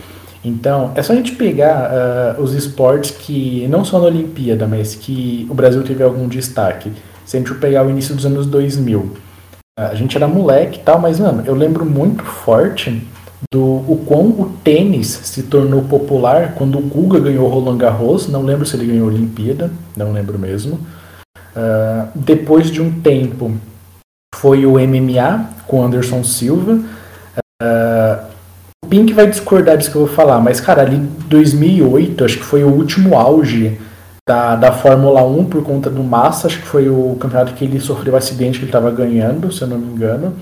Então, é só a gente pegar uh, os esportes que, não só na Olimpíada, mas que o Brasil teve algum destaque. Se a gente pegar o início dos anos 2000, uh, a gente era moleque e tal, mas, mano, eu lembro muito forte do o quão o tênis se tornou popular quando o Guga ganhou Roland Garros. Não lembro se ele ganhou a Olimpíada, não lembro mesmo. Uh, depois de um tempo, foi o MMA com Anderson Silva. Uh, o Pink vai discordar disso que eu vou falar, mas, cara, ali 2008, acho que foi o último auge da, da Fórmula 1 por conta do Massa. Acho que foi o campeonato que ele sofreu o acidente que ele estava ganhando, se eu não me engano.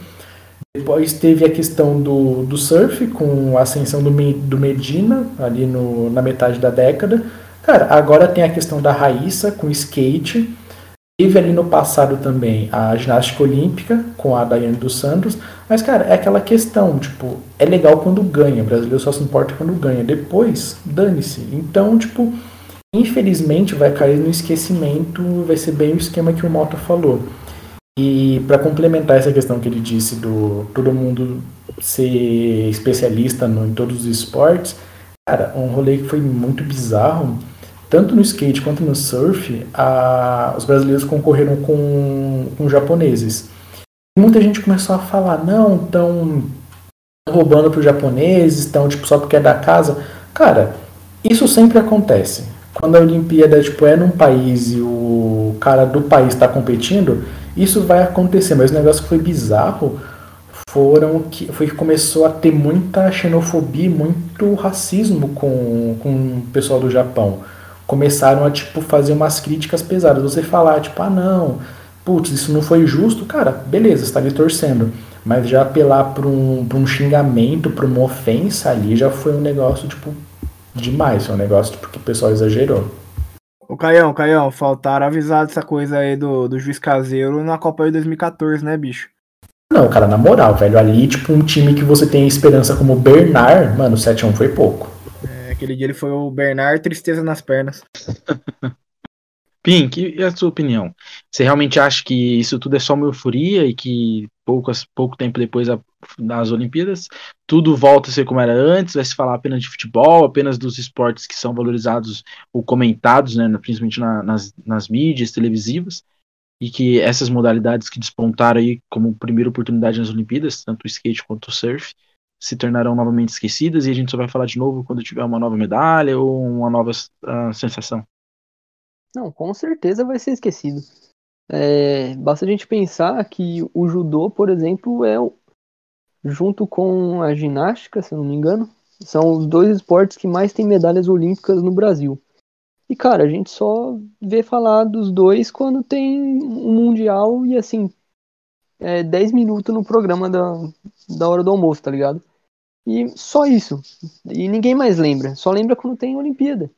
Depois teve a questão do, do surf, com a ascensão do, do Medina, ali no, na metade da década. Cara, agora tem a questão da Raíssa com skate. Teve ali no passado também a ginástica olímpica com a Daiane dos Santos, mas cara, é aquela questão, tipo, é legal quando ganha, o brasileiro só se importa quando ganha, depois dane-se. Então, tipo, infelizmente vai cair no esquecimento, vai ser bem o esquema que o Mota falou. E para complementar essa questão que ele disse do todo mundo ser especialista no, em todos os esportes, cara, um rolê que foi muito bizarro tanto no skate quanto no surf, a, os brasileiros concorreram com, com japoneses. E muita gente começou a falar, não, estão roubando para os japoneses, estão tipo, só porque é da casa. Cara, isso sempre acontece. Quando a Olimpíada tipo, é num país e o cara do país está competindo, isso vai acontecer. Mas o negócio que foi bizarro foram que foi que começou a ter muita xenofobia, muito racismo com, com o pessoal do Japão começaram a tipo fazer umas críticas pesadas. Você falar, tipo, ah não, putz, isso não foi justo, cara, beleza, está ali torcendo. Mas já apelar para um, um xingamento, para uma ofensa ali, já foi um negócio, tipo, demais. Foi um negócio tipo, que o pessoal exagerou. Ô Caião, Caião, faltaram avisar dessa coisa aí do, do juiz caseiro na Copa de 2014, né, bicho? Não, cara, na moral, velho, ali, tipo, um time que você tem esperança como o Bernard, mano, 7x1 foi pouco. Aquele dia ele foi o Bernard Tristeza nas pernas. Pink, e a sua opinião? Você realmente acha que isso tudo é só uma euforia e que poucas, pouco tempo depois das Olimpíadas tudo volta a ser como era antes? Vai se falar apenas de futebol, apenas dos esportes que são valorizados ou comentados, né, principalmente na, nas, nas mídias televisivas? E que essas modalidades que despontaram aí como primeira oportunidade nas Olimpíadas, tanto o skate quanto o surf, se tornarão novamente esquecidas e a gente só vai falar de novo quando tiver uma nova medalha ou uma nova uh, sensação? Não, com certeza vai ser esquecido. É, basta a gente pensar que o judô, por exemplo, é junto com a ginástica, se não me engano, são os dois esportes que mais têm medalhas olímpicas no Brasil. E cara, a gente só vê falar dos dois quando tem um mundial e assim, é, 10 minutos no programa da, da hora do almoço, tá ligado? E só isso. E ninguém mais lembra. Só lembra quando tem Olimpíada.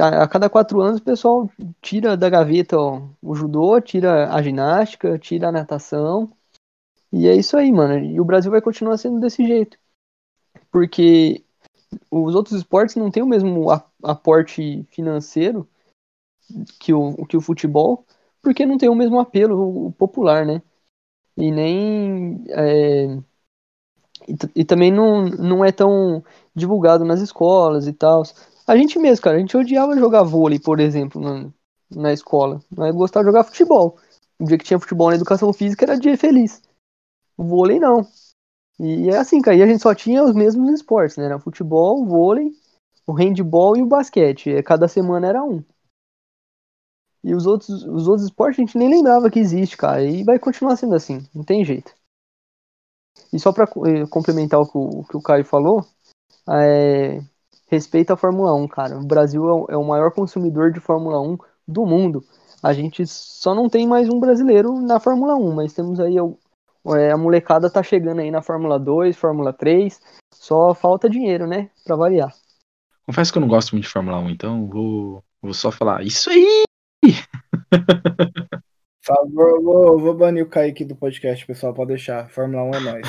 A, cada quatro anos o pessoal tira da gaveta ó, o judô, tira a ginástica, tira a natação. E é isso aí, mano. E o Brasil vai continuar sendo desse jeito. Porque os outros esportes não têm o mesmo aporte financeiro que o, que o futebol, porque não tem o mesmo apelo popular, né? E nem. É, e, e, também não, não é tão divulgado nas escolas e tal. A gente mesmo, cara, a gente odiava jogar vôlei, por exemplo, na, na escola. Nós gostava de jogar futebol. O dia que tinha futebol na educação física era dia feliz. O vôlei não. E é assim, cara, e a gente só tinha os mesmos esportes, né? Era futebol, vôlei, o handball e o basquete. Cada semana era um. E os outros, os outros esportes a gente nem lembrava que existe, cara. E vai continuar sendo assim, não tem jeito. E só para eh, complementar o que, o que o Caio falou, é, respeita a Fórmula 1, cara. O Brasil é o, é o maior consumidor de Fórmula 1 do mundo. A gente só não tem mais um brasileiro na Fórmula 1, mas temos aí é, a molecada tá chegando aí na Fórmula 2, Fórmula 3, só falta dinheiro, né, para variar. Confesso que eu não gosto muito de Fórmula 1, então vou, vou só falar isso aí. Favor, vou, vou banir o Kaique do podcast, pessoal, pode deixar. Fórmula 1 é nóis.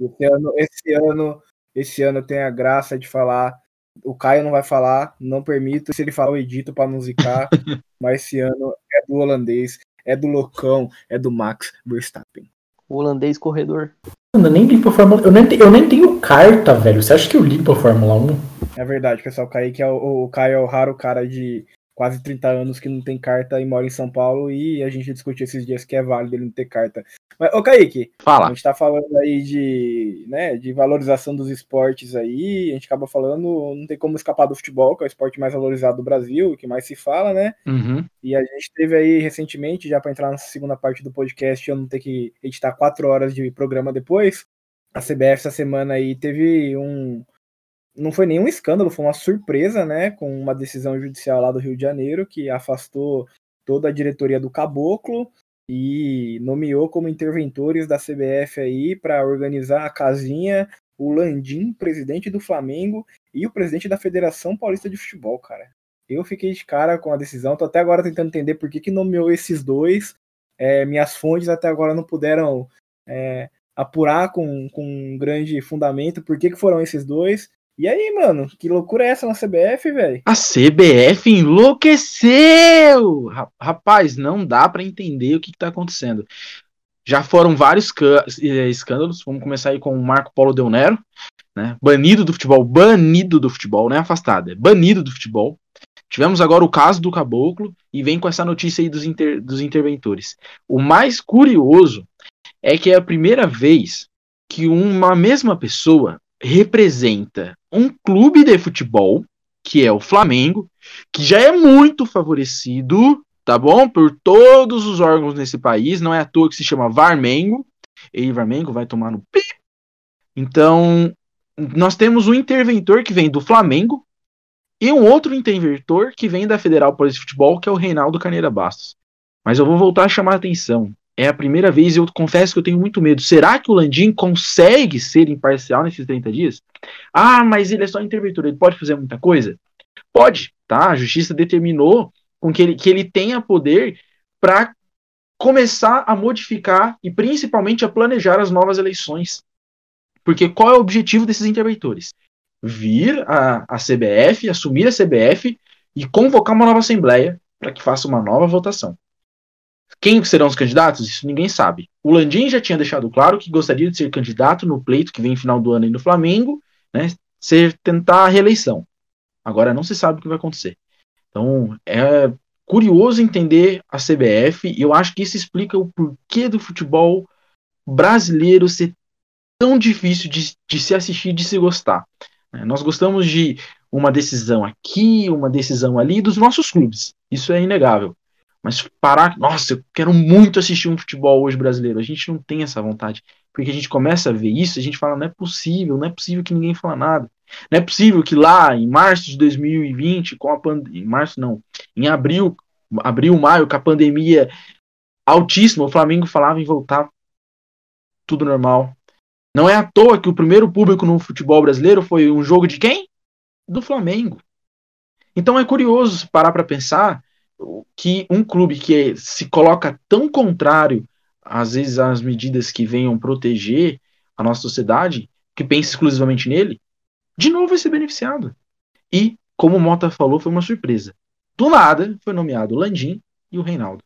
esse ano, esse ano esse ano tem a graça de falar. O Caio não vai falar, não permito. Se ele falar, eu edito para não zicar. mas esse ano é do holandês, é do loucão, é do Max Verstappen. O holandês corredor. Eu nem li pra Fórmula eu nem, eu nem tenho carta, velho. Você acha que eu li pra Fórmula 1? É verdade, pessoal. O Kaique é o, o Caio é o raro cara de quase 30 anos que não tem carta e mora em São Paulo e a gente discutiu esses dias que é válido ele não ter carta. Mas, ô Kaique, Fala. a gente tá falando aí de, né, de valorização dos esportes aí, a gente acaba falando, não tem como escapar do futebol, que é o esporte mais valorizado do Brasil, que mais se fala, né? Uhum. E a gente teve aí recentemente, já para entrar na segunda parte do podcast, eu não ter que editar quatro horas de programa depois, a CBF essa semana aí teve um, não foi nenhum escândalo, foi uma surpresa, né, com uma decisão judicial lá do Rio de Janeiro que afastou toda a diretoria do Caboclo e nomeou como interventores da CBF aí para organizar a casinha o Landim, presidente do Flamengo, e o presidente da Federação Paulista de Futebol, cara. Eu fiquei de cara com a decisão, tô até agora tentando entender por que, que nomeou esses dois. É, minhas fontes até agora não puderam é, apurar com, com um grande fundamento por que, que foram esses dois. E aí, mano, que loucura é essa na CBF, velho? A CBF enlouqueceu! Rapaz, não dá para entender o que, que tá acontecendo. Já foram vários eh, escândalos. Vamos começar aí com o Marco Polo Del Nero, né? Banido do futebol, banido do futebol, não é afastado, é banido do futebol. Tivemos agora o caso do Caboclo e vem com essa notícia aí dos, inter, dos interventores. O mais curioso é que é a primeira vez que uma mesma pessoa representa um clube de futebol, que é o Flamengo, que já é muito favorecido, tá bom? Por todos os órgãos nesse país, não é à toa que se chama Varmengo. E Varmengo vai tomar no pi. Então, nós temos um interventor que vem do Flamengo e um outro interventor que vem da Federal Polícia de Futebol, que é o Reinaldo Carneira Bastos. Mas eu vou voltar a chamar a atenção é a primeira vez e eu confesso que eu tenho muito medo. Será que o Landim consegue ser imparcial nesses 30 dias? Ah, mas ele é só interventor, ele pode fazer muita coisa? Pode, tá? A justiça determinou com que ele, que ele tenha poder para começar a modificar e principalmente a planejar as novas eleições. Porque qual é o objetivo desses interventores? Vir a, a CBF, assumir a CBF e convocar uma nova assembleia para que faça uma nova votação. Quem serão os candidatos? Isso ninguém sabe. O Landim já tinha deixado claro que gostaria de ser candidato no pleito que vem final do ano aí no Flamengo, né? Ser tentar a reeleição. Agora não se sabe o que vai acontecer. Então é curioso entender a CBF e eu acho que isso explica o porquê do futebol brasileiro ser tão difícil de, de se assistir, de se gostar. É, nós gostamos de uma decisão aqui, uma decisão ali dos nossos clubes. Isso é inegável. Mas parar, nossa, eu quero muito assistir um futebol hoje brasileiro. A gente não tem essa vontade. Porque a gente começa a ver isso, a gente fala, não é possível, não é possível que ninguém fala nada. Não é possível que lá em março de 2020, com a pandemia, em março não, em abril, abril, maio, com a pandemia altíssima, o Flamengo falava em voltar tudo normal. Não é à toa que o primeiro público no futebol brasileiro foi um jogo de quem? Do Flamengo. Então é curioso parar para pensar que um clube que se coloca tão contrário, às vezes, às medidas que venham proteger a nossa sociedade, que pensa exclusivamente nele, de novo vai ser beneficiado. E, como o Mota falou, foi uma surpresa. Do nada, foi nomeado o Landim e o Reinaldo.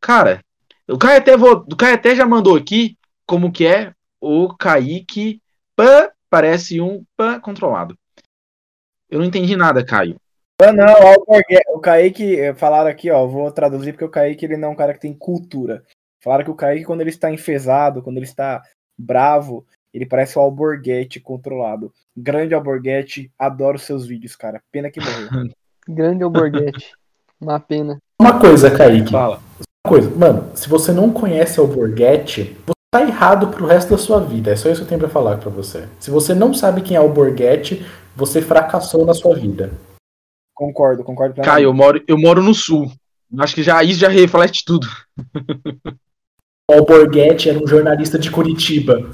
Cara, o Caio até, vou, o Caio até já mandou aqui como que é o Kaique pã, parece um pã controlado. Eu não entendi nada, Caio. Ah, não, o Kaique, eh, falaram aqui, ó, vou traduzir porque o Kaique ele não é um cara que tem cultura. Falaram que o Kaique, quando ele está enfesado, quando ele está bravo, ele parece o Alborguete controlado. Grande Alborguete, adoro seus vídeos, cara. Pena que morreu. Grande Alborguete. Uma pena. Uma coisa, Kaique. Fala. Uma coisa, mano, se você não conhece Alborguete, você tá errado pro resto da sua vida. É só isso que eu tenho pra falar pra você. Se você não sabe quem é Alborguete, você fracassou na sua vida. Concordo, concordo. plenamente. Caio, eu moro, eu moro no sul. Acho que já isso já reflete tudo. O Alborguete era um jornalista de Curitiba.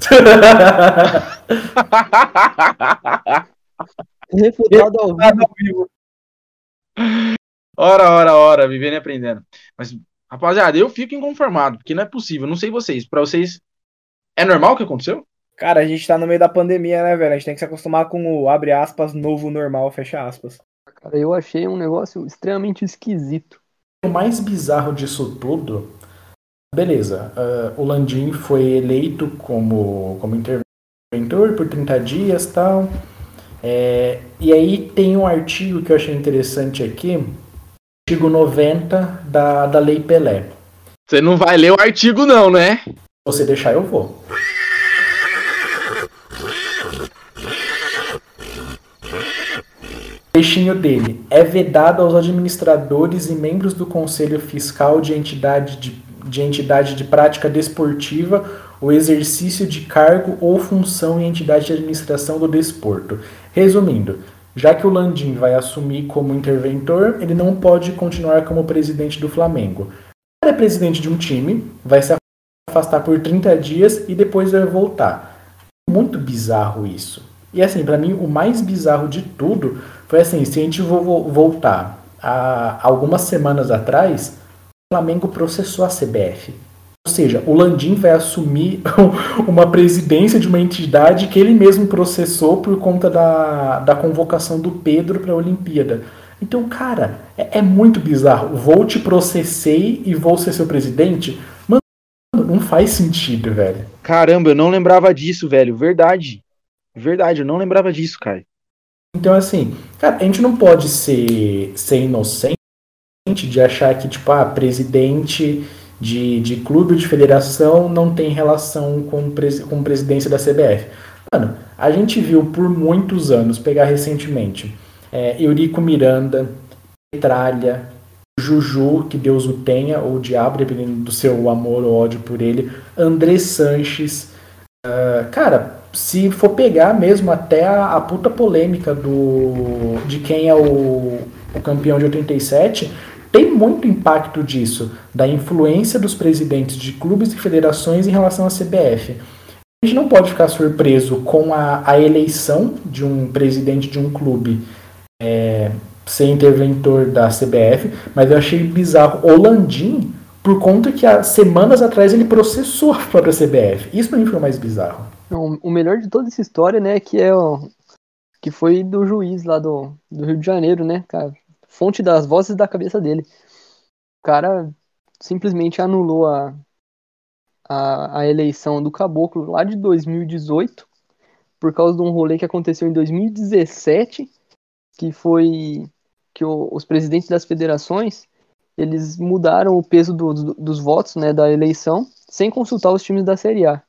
Refutado ao vivo. Ora, ora, ora, vivendo e aprendendo. Mas, rapaziada, eu fico inconformado, porque não é possível. Não sei vocês. Pra vocês, é normal o que aconteceu? Cara, a gente tá no meio da pandemia, né, velho? A gente tem que se acostumar com o abre aspas, novo normal, fecha aspas. Cara, eu achei um negócio extremamente esquisito. O mais bizarro disso tudo, beleza, ah, o Landim foi eleito como, como interventor por 30 dias e tal. É, e aí tem um artigo que eu achei interessante aqui, artigo 90 da, da Lei Pelé. Você não vai ler o artigo, não, né? Se você deixar, eu vou. Peixinho dele. É vedado aos administradores e membros do Conselho Fiscal de entidade de, de entidade de prática desportiva o exercício de cargo ou função em entidade de administração do desporto. Resumindo, já que o Landim vai assumir como interventor, ele não pode continuar como presidente do Flamengo. Ele é presidente de um time, vai se afastar por 30 dias e depois vai voltar. Muito bizarro isso. E assim, pra mim, o mais bizarro de tudo foi assim, se a gente vo- vo- voltar a algumas semanas atrás, o Flamengo processou a CBF. Ou seja, o Landim vai assumir uma presidência de uma entidade que ele mesmo processou por conta da, da convocação do Pedro para a Olimpíada. Então, cara, é, é muito bizarro. Vou te processei e vou ser seu presidente? Mano, não faz sentido, velho. Caramba, eu não lembrava disso, velho. Verdade. Verdade, eu não lembrava disso, Caio. Então, assim, cara, a gente não pode ser, ser inocente de achar que, tipo, ah, presidente de, de clube de federação não tem relação com, presi com presidência da CBF. Mano, a gente viu por muitos anos, pegar recentemente, é, Eurico Miranda, Petralha, Juju, que Deus o tenha, ou o diabo, dependendo do seu amor ou ódio por ele, André Sanches. ah, cara, se for pegar mesmo até a, a puta polêmica do de quem é o, o campeão de 87, tem muito impacto disso, da influência dos presidentes de clubes e federações em relação à CBF. A gente não pode ficar surpreso com a, a eleição de um presidente de um clube é, ser interventor da CBF, mas eu achei bizarro o Landim por conta que há semanas atrás ele processou a própria CBF. Isso pra mim foi o mais bizarro. Não, o melhor de toda essa história, né, que é o que foi do juiz lá do, do Rio de Janeiro, né, cara? Fonte das vozes da cabeça dele. O cara simplesmente anulou a, a, a eleição do Caboclo lá de 2018 por causa de um rolê que aconteceu em 2017, que foi que o- os presidentes das federações eles mudaram o peso do- do- dos votos, né, da eleição, sem consultar os times da Série A.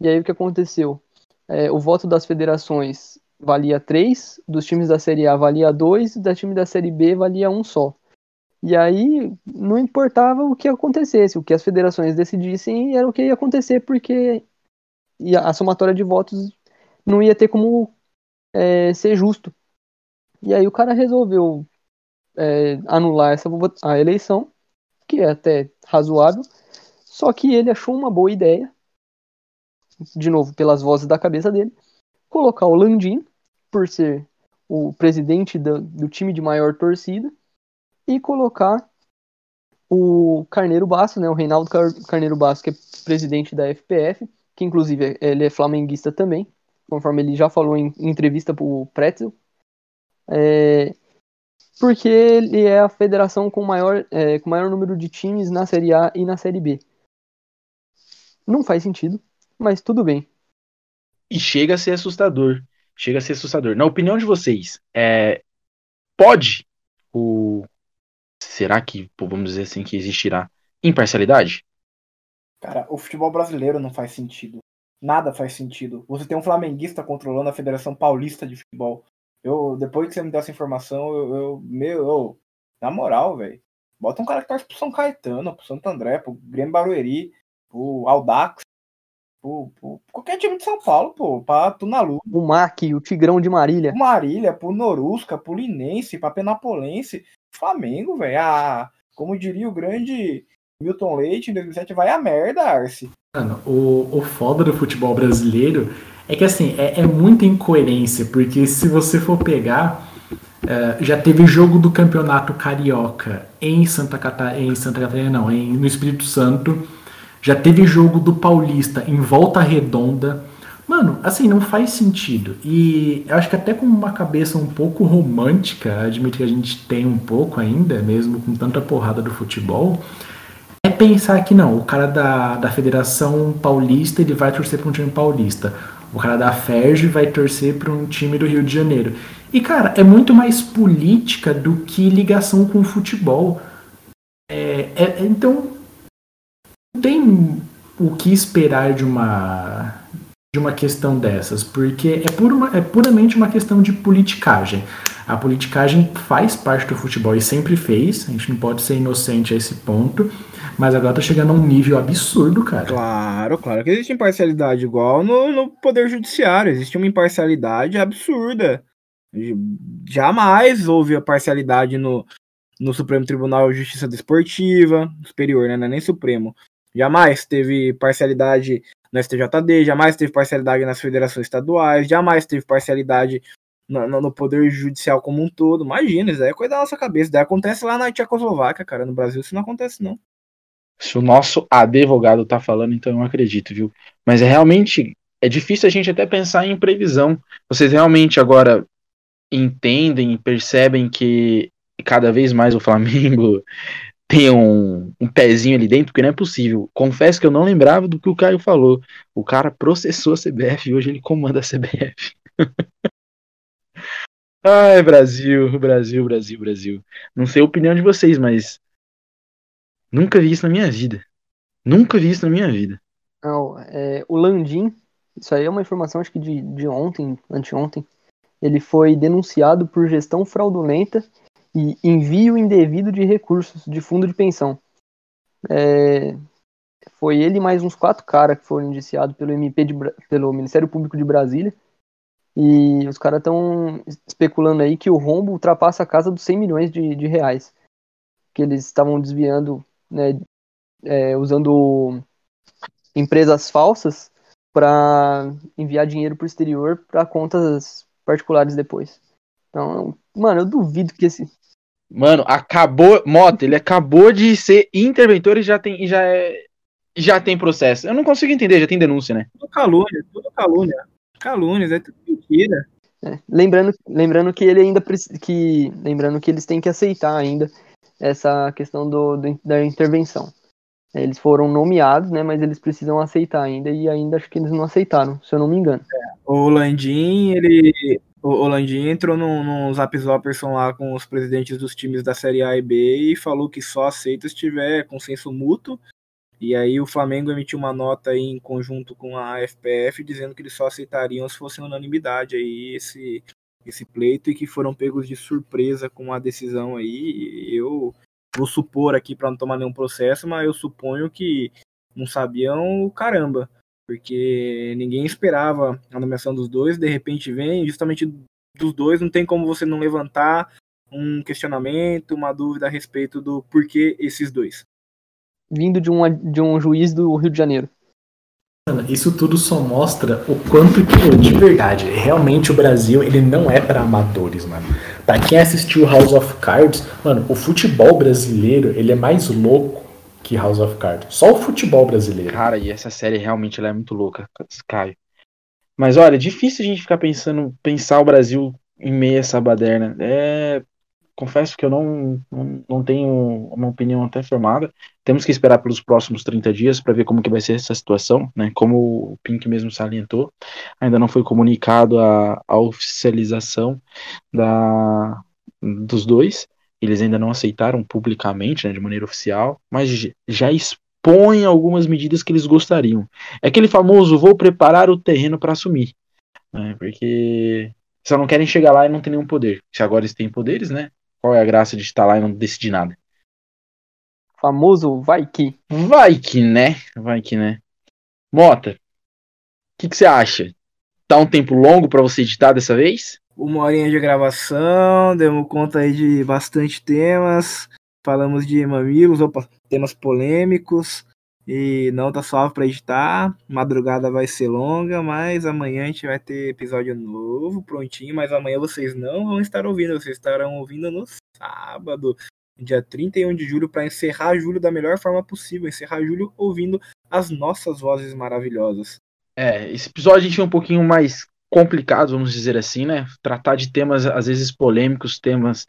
E aí o que aconteceu? É, o voto das federações valia 3, dos times da Série A valia 2, e da time da Série B valia um só. E aí não importava o que acontecesse, o que as federações decidissem era o que ia acontecer, porque a somatória de votos não ia ter como é, ser justo. E aí o cara resolveu é, anular essa a eleição, que é até razoável, só que ele achou uma boa ideia, de novo, pelas vozes da cabeça dele, colocar o Landim, por ser o presidente do, do time de maior torcida e colocar o Carneiro Basso, né, o Reinaldo Carneiro Basso, que é presidente da FPF, que inclusive ele é flamenguista também, conforme ele já falou em, em entrevista para o Pretzel, é, porque ele é a federação com maior, é, com maior número de times na Série A e na Série B. Não faz sentido, mas tudo bem. E chega a ser assustador. Chega a ser assustador. Na opinião de vocês, é, pode o. Será que, vamos dizer assim, que existirá imparcialidade? Cara, o futebol brasileiro não faz sentido. Nada faz sentido. Você tem um flamenguista controlando a Federação Paulista de Futebol. Eu, depois que você me deu essa informação, eu, eu meu, eu, na moral, velho, bota um cara que torce pro São Caetano, pro Santo André, pro Grêmio Barueri, pro Aldax, pro, pro qualquer time de São Paulo, pô, pra Tunalu. O Mac, o Tigrão de Marília. O Marília, pro Norusca, pro Linense, pra Penapolense, Flamengo, velho. Ah, como diria o grande Milton Leite em 2007, vai a merda, Arce. Mano, o, o foda do futebol brasileiro é que assim, é, é muita incoerência, porque se você for pegar. Uh, já teve jogo do campeonato carioca em Santa Catarina, em Santa Catarina não, em, no Espírito Santo. Já teve jogo do Paulista em Volta Redonda. Mano, assim, não faz sentido. E acho que até com uma cabeça um pouco romântica, admito que a gente tem um pouco ainda, mesmo com tanta porrada do futebol, é pensar que não, o cara da, da Federação Paulista ele vai torcer para um time paulista. O cara da FERJ vai torcer para um time do Rio de Janeiro. E, cara, é muito mais política do que ligação com o futebol. É, é, então, tem o que esperar de uma, de uma questão dessas, porque é, pura, é puramente uma questão de politicagem. A politicagem faz parte do futebol e sempre fez, a gente não pode ser inocente a esse ponto. Mas agora tá chegando a um nível absurdo, cara. Claro, claro que existe imparcialidade igual no, no Poder Judiciário. Existe uma imparcialidade absurda. Jamais houve a parcialidade no, no Supremo Tribunal de Justiça Desportiva, superior, né? Não é nem Supremo. Jamais teve parcialidade no STJD, jamais teve parcialidade nas federações estaduais, jamais teve parcialidade no, no, Poder Judicial como um todo. Imagina, isso aí é coisa da nossa cabeça. Daí acontece lá na Tchecoslováquia, cara. No Brasil isso não acontece, não. Se o nosso advogado tá falando, então eu acredito, viu? Mas é realmente é difícil a gente até pensar em previsão. Vocês realmente agora entendem percebem que cada vez mais o Flamengo tem um, um, pezinho ali dentro, porque não é possível. Confesso que eu não lembrava do que o Caio falou. O cara processou a CBF e hoje ele comanda a CBF. Ai, Brasil, Brasil, Brasil, Brasil. Não sei a opinião de vocês, mas Nunca vi isso na minha vida. Nunca vi isso na minha vida. Não, é, o Landim, isso aí é uma informação acho que de, de ontem, anteontem, ele foi denunciado por gestão fraudulenta e envio indevido de recursos de fundo de pensão. É, foi ele mais uns quatro caras que foram indiciados pelo MP de, pelo Ministério Público de Brasília. E os caras estão especulando aí que o rombo ultrapassa a casa dos 100 milhões de, de reais. Que eles estavam desviando né, é, usando empresas falsas para enviar dinheiro para o exterior para contas particulares depois. Então, mano, eu duvido que esse. Mano, acabou. Mota, ele acabou de ser interventor e já tem, e já é, já tem processo. Eu não consigo entender, já tem denúncia, né? Tudo calúnia, tudo calúnia. Calúnias, é tudo mentira. É, lembrando, lembrando que ele ainda que lembrando que eles têm que aceitar ainda essa questão do, do, da intervenção. Eles foram nomeados, né, mas eles precisam aceitar ainda, e ainda acho que eles não aceitaram, se eu não me engano. É, o Landim, ele. O Landim entrou num, num Zap Zopperson lá com os presidentes dos times da Série A e B e falou que só aceita se tiver consenso mútuo. E aí o Flamengo emitiu uma nota aí em conjunto com a FPF dizendo que eles só aceitariam se fosse unanimidade aí esse, esse pleito e que foram pegos de surpresa com a decisão aí. Eu vou supor aqui para não tomar nenhum processo, mas eu suponho que não sabiam o caramba, porque ninguém esperava a nomeação dos dois, de repente vem, justamente dos dois, não tem como você não levantar um questionamento, uma dúvida a respeito do porquê esses dois. Vindo de um, de um juiz do Rio de Janeiro. Isso tudo só mostra o quanto que, de verdade, realmente o Brasil, ele não é para amadores, mano. Pra quem assistiu House of Cards, mano, o futebol brasileiro, ele é mais louco que House of Cards. Só o futebol brasileiro. Cara, e essa série realmente ela é muito louca, Caio. Mas olha, difícil a gente ficar pensando, pensar o Brasil em meio a essa baderna. É, confesso que eu não, não, não, tenho uma opinião até formada. Temos que esperar pelos próximos 30 dias para ver como que vai ser essa situação, né? Como o Pink mesmo salientou, ainda não foi comunicado a, a oficialização da, dos dois. Eles ainda não aceitaram publicamente, né, de maneira oficial, mas já expõem algumas medidas que eles gostariam. É aquele famoso vou preparar o terreno para assumir, né? Porque só não querem chegar lá e não ter nenhum poder. Se agora eles têm poderes, né? Qual é a graça de estar lá e não decidir nada? Famoso vai que. Vai que, né? Vai que, né? Mota, o que, que você acha? Tá um tempo longo para você editar dessa vez? Uma horinha de gravação, demos conta aí de bastante temas. Falamos de mamilos, opa, temas polêmicos. E não tá suave pra editar. Madrugada vai ser longa, mas amanhã a gente vai ter episódio novo, prontinho. Mas amanhã vocês não vão estar ouvindo, vocês estarão ouvindo no sábado, dia 31 de julho, para encerrar julho da melhor forma possível. Encerrar julho ouvindo as nossas vozes maravilhosas. É, esse episódio a gente é um pouquinho mais complicado, vamos dizer assim, né? Tratar de temas às vezes polêmicos, temas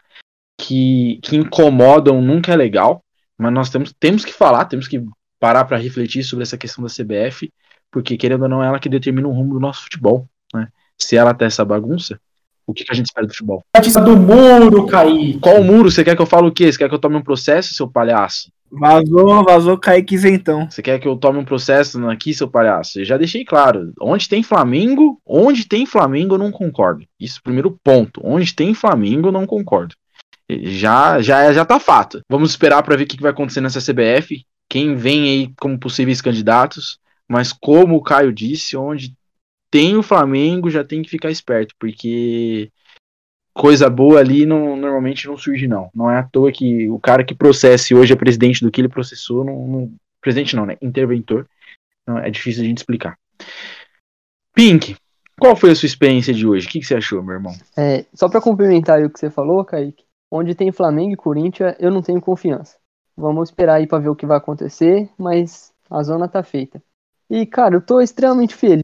que, que incomodam nunca é legal, mas nós temos, temos que falar, temos que parar para refletir sobre essa questão da CBF, porque querendo ou não, é ela que determina o rumo do nosso futebol. Né? Se ela tá essa bagunça, o que, que a gente espera do futebol? do muro, Kaique. Qual muro? Você quer que eu fale o quê? Você quer que eu tome um processo, seu palhaço? Vazou, vazou Kaique então. Você quer que eu tome um processo aqui, seu palhaço? Eu já deixei claro. Onde tem Flamengo, onde tem Flamengo, eu não concordo. Isso, primeiro ponto. Onde tem Flamengo, eu não concordo. Já, já, já tá fato. Vamos esperar para ver o que vai acontecer nessa CBF quem vem aí como possíveis candidatos, mas como o Caio disse, onde tem o Flamengo já tem que ficar esperto, porque coisa boa ali não, normalmente não surge não. Não é à toa que o cara que processa hoje é presidente do que ele processou, não, não presidente não, né? Interventor. Não, é difícil a gente explicar. Pink, qual foi a sua experiência de hoje? O que, que você achou, meu irmão? É, só para complementar o que você falou, Kaique, onde tem Flamengo e Corinthians, eu não tenho confiança. Vamos esperar aí para ver o que vai acontecer, mas a zona tá feita. E, cara, eu tô extremamente feliz.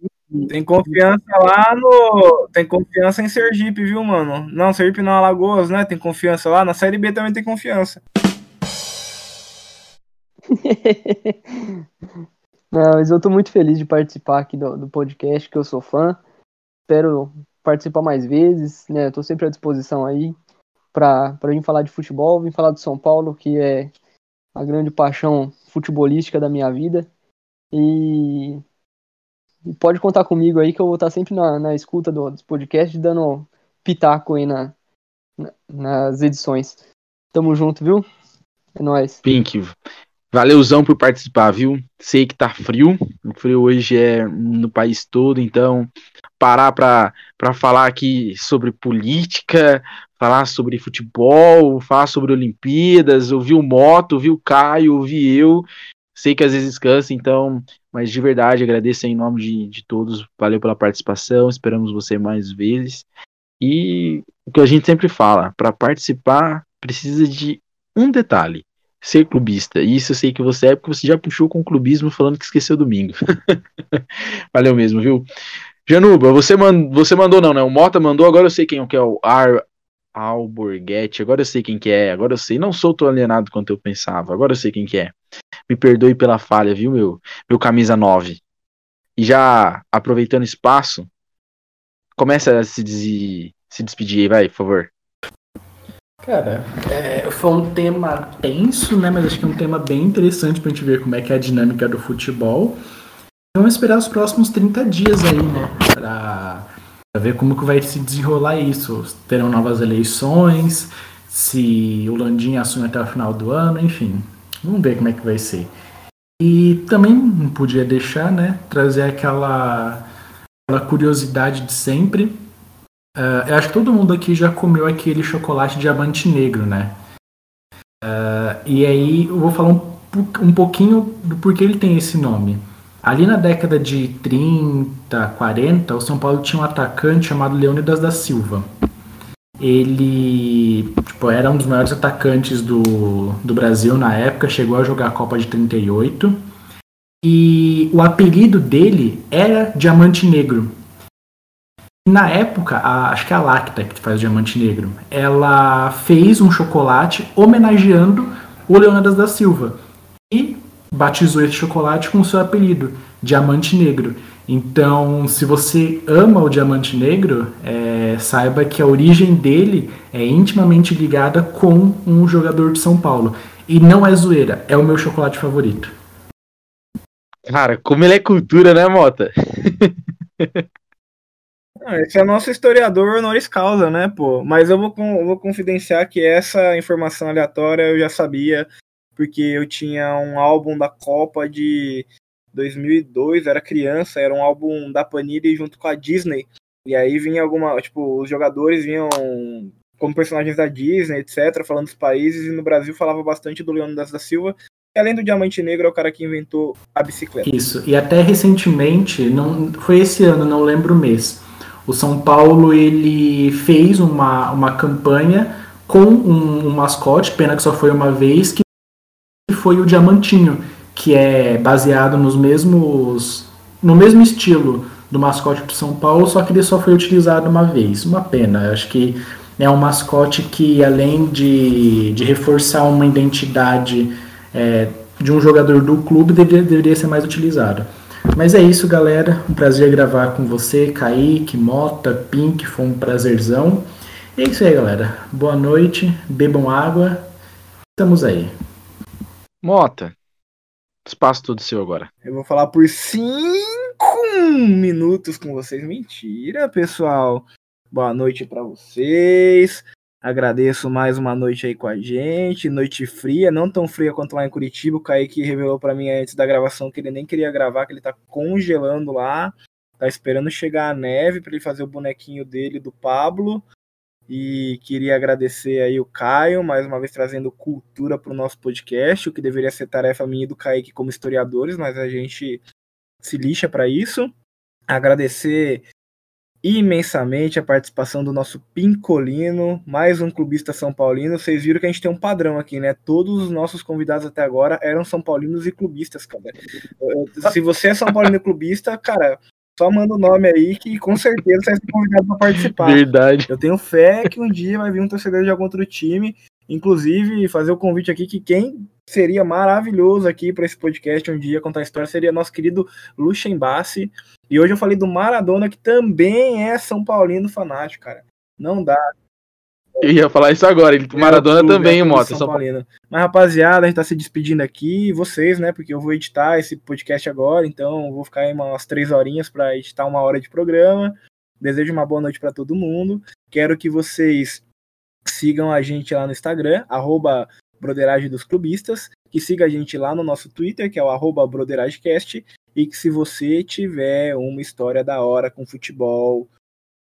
Tem confiança lá no. Tem confiança em Sergipe, viu, mano? Não, Sergipe não, Alagoas, né? Tem confiança lá. Na Série B também tem confiança. não, mas eu tô muito feliz de participar aqui do, do podcast, que eu sou fã. Espero participar mais vezes, né? Eu tô sempre à disposição aí para vir falar de futebol, vir falar do São Paulo, que é a grande paixão futebolística da minha vida. E pode contar comigo aí que eu vou estar sempre na, na escuta do, dos podcasts, dando pitaco aí na, na, nas edições. Tamo junto, viu? É nóis. Pink, valeuzão por participar, viu? Sei que tá frio, o frio hoje é no país todo, então parar para falar aqui sobre política, falar sobre futebol, falar sobre Olimpíadas, ouvir o Moto, ouvir o Caio, ouvir eu. Sei que às vezes cansa, então, mas de verdade agradeço em nome de, de todos. Valeu pela participação, esperamos você mais vezes. E o que a gente sempre fala, para participar precisa de um detalhe: ser clubista. E isso eu sei que você é, porque você já puxou com o clubismo falando que esqueceu domingo. Valeu mesmo, viu? Januba, você, man você mandou não, né? O Mota mandou, agora eu sei quem é o Ar Alborguete, agora eu sei quem que é, agora eu sei, não sou tão alienado quanto eu pensava, agora eu sei quem que é. Me perdoe pela falha, viu, meu, meu camisa 9. E já aproveitando espaço, começa a se, des se despedir aí, vai, por favor. Cara, é, foi um tema tenso, né, mas acho que é um tema bem interessante pra gente ver como é que é a dinâmica do futebol. Vamos esperar os próximos 30 dias aí, né, pra Pra ver como que vai se desenrolar isso. Terão novas eleições, se o Landim assume até o final do ano, enfim. Vamos ver como é que vai ser. E também não podia deixar, né? Trazer aquela, aquela curiosidade de sempre. Uh, eu acho que todo mundo aqui já comeu aquele chocolate diamante negro, né? Uh, e aí eu vou falar um, um pouquinho do porquê ele tem esse nome. Ali na década de 30, 40, o São Paulo tinha um atacante chamado Leônidas da Silva. Ele tipo, era um dos maiores atacantes do, do Brasil na época, chegou a jogar a Copa de 38. E o apelido dele era Diamante Negro. Na época, a, acho que é a Lacta, que faz o Diamante Negro, ela fez um chocolate homenageando o Leônidas da Silva. E batizou esse chocolate com o seu apelido, Diamante Negro. Então, se você ama o Diamante Negro, é, saiba que a origem dele é intimamente ligada com um jogador de São Paulo. E não é zoeira, é o meu chocolate favorito. Cara, como ele é cultura, né, Mota? esse é nosso historiador honoris causa, né, pô? Mas eu vou, eu vou confidenciar que essa informação aleatória eu já sabia, porque eu tinha um álbum da Copa de 2002, era criança, era um álbum da Panini junto com a Disney. E aí vinha alguma, tipo, os jogadores vinham como personagens da Disney, etc, falando dos países, e no Brasil falava bastante do Leônidas da Silva, além do Diamante Negro, é o cara que inventou a bicicleta. Isso, e até recentemente, não foi esse ano, não lembro o mês, o São Paulo, ele fez uma, uma campanha com um, um mascote, pena que só foi uma vez, que foi o Diamantinho, que é baseado nos mesmos no mesmo estilo do mascote do São Paulo, só que ele só foi utilizado uma vez. Uma pena. Acho que é um mascote que, além de, de reforçar uma identidade é, de um jogador do clube, deveria, deveria ser mais utilizado. Mas é isso, galera. Um prazer gravar com você, Kaique, Mota, Pink. Foi um prazerzão. É isso aí, galera. Boa noite, bebam água. Estamos aí. Mota, Espaço todo seu agora. Eu vou falar por cinco minutos com vocês. Mentira, pessoal. Boa noite para vocês. Agradeço mais uma noite aí com a gente. Noite fria, não tão fria quanto lá em Curitiba. O Kaique revelou para mim antes da gravação que ele nem queria gravar, que ele tá congelando lá. Tá esperando chegar a neve para ele fazer o bonequinho dele do Pablo. E queria agradecer aí o Caio, mais uma vez trazendo cultura para o nosso podcast, o que deveria ser tarefa minha e do Kaique como historiadores, mas a gente se lixa para isso. Agradecer imensamente a participação do nosso Pincolino, mais um clubista São Paulino. Vocês viram que a gente tem um padrão aqui, né? Todos os nossos convidados até agora eram São Paulinos e clubistas, cara. Se você é São Paulino e clubista, cara, só manda o nome aí que com certeza você vai ser convidado para participar. Verdade. Eu tenho fé que um dia vai vir um torcedor de algum outro time. Inclusive, fazer o convite aqui que quem seria maravilhoso aqui para esse podcast um dia contar a história seria nosso querido Lucien Bassi. E hoje eu falei do Maradona, que também é São Paulino fanático, cara. Não dá. Eu ia falar isso agora, ele, Maradona clube, também, o Mota. São Paulino. Mas, rapaziada, a gente tá se despedindo aqui, vocês, né? Porque eu vou editar esse podcast agora, então vou ficar aí umas três horinhas para editar uma hora de programa. Desejo uma boa noite para todo mundo. Quero que vocês sigam a gente lá no Instagram, arroba Broderagem dos Clubistas, que siga a gente lá no nosso Twitter, que é o arroba Broderagecast, e que se você tiver uma história da hora com futebol,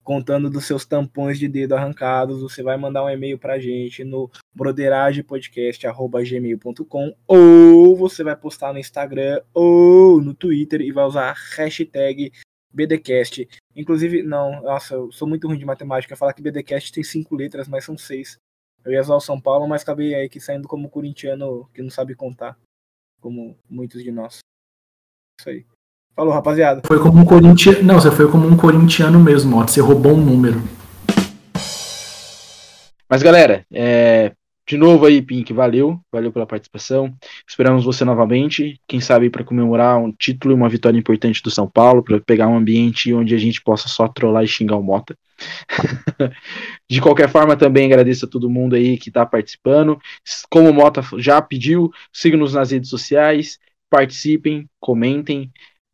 contando dos seus tampões de dedo arrancados, você vai mandar um e-mail pra gente no broderagepodcast.gmail.com ou você vai postar no Instagram ou no Twitter e vai usar a hashtag BDcast. Inclusive, não, nossa, eu sou muito ruim de matemática. Falar que BDcast tem cinco letras, mas são seis. Eu ia usar o São Paulo, mas acabei aí que saindo como corintiano que não sabe contar, como muitos de nós. Isso aí. Falou, rapaziada. Foi como um corintiano. Não, você foi como um corintiano mesmo, ó. Você roubou um número. Mas galera, é... de novo aí, Pink, valeu, valeu pela participação. Esperamos você novamente. Quem sabe para comemorar um título e uma vitória importante do São Paulo, para pegar um ambiente onde a gente possa só trollar e xingar o Mota. de qualquer forma, também agradeço a todo mundo aí que está participando. Como o Mota já pediu, sigam-nos nas redes sociais, participem, comentem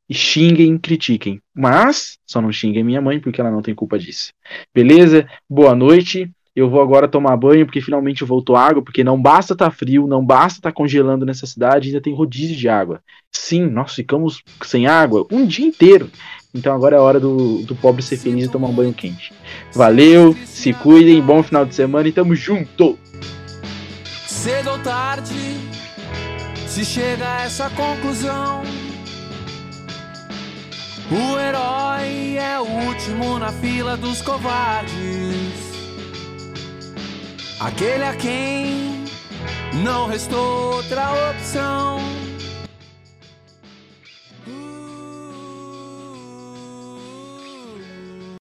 e xinguem, critiquem. Mas só não xinguem minha mãe porque ela não tem culpa disso. Beleza? Boa noite. Eu vou agora tomar banho porque finalmente voltou água, porque não basta tá frio, não basta tá congelando nessa cidade, ainda tem rodízio de água. Sim, nós ficamos sem água um dia inteiro. Então agora é hora do, do pobre ser feliz e tomar um banho quente. Valeu, se cuidem, bom final de semana e tamo junto! Cedo ou tarde, se chega a essa conclusão O herói é o último na fila dos covardes. Aquele a quem não restou outra opção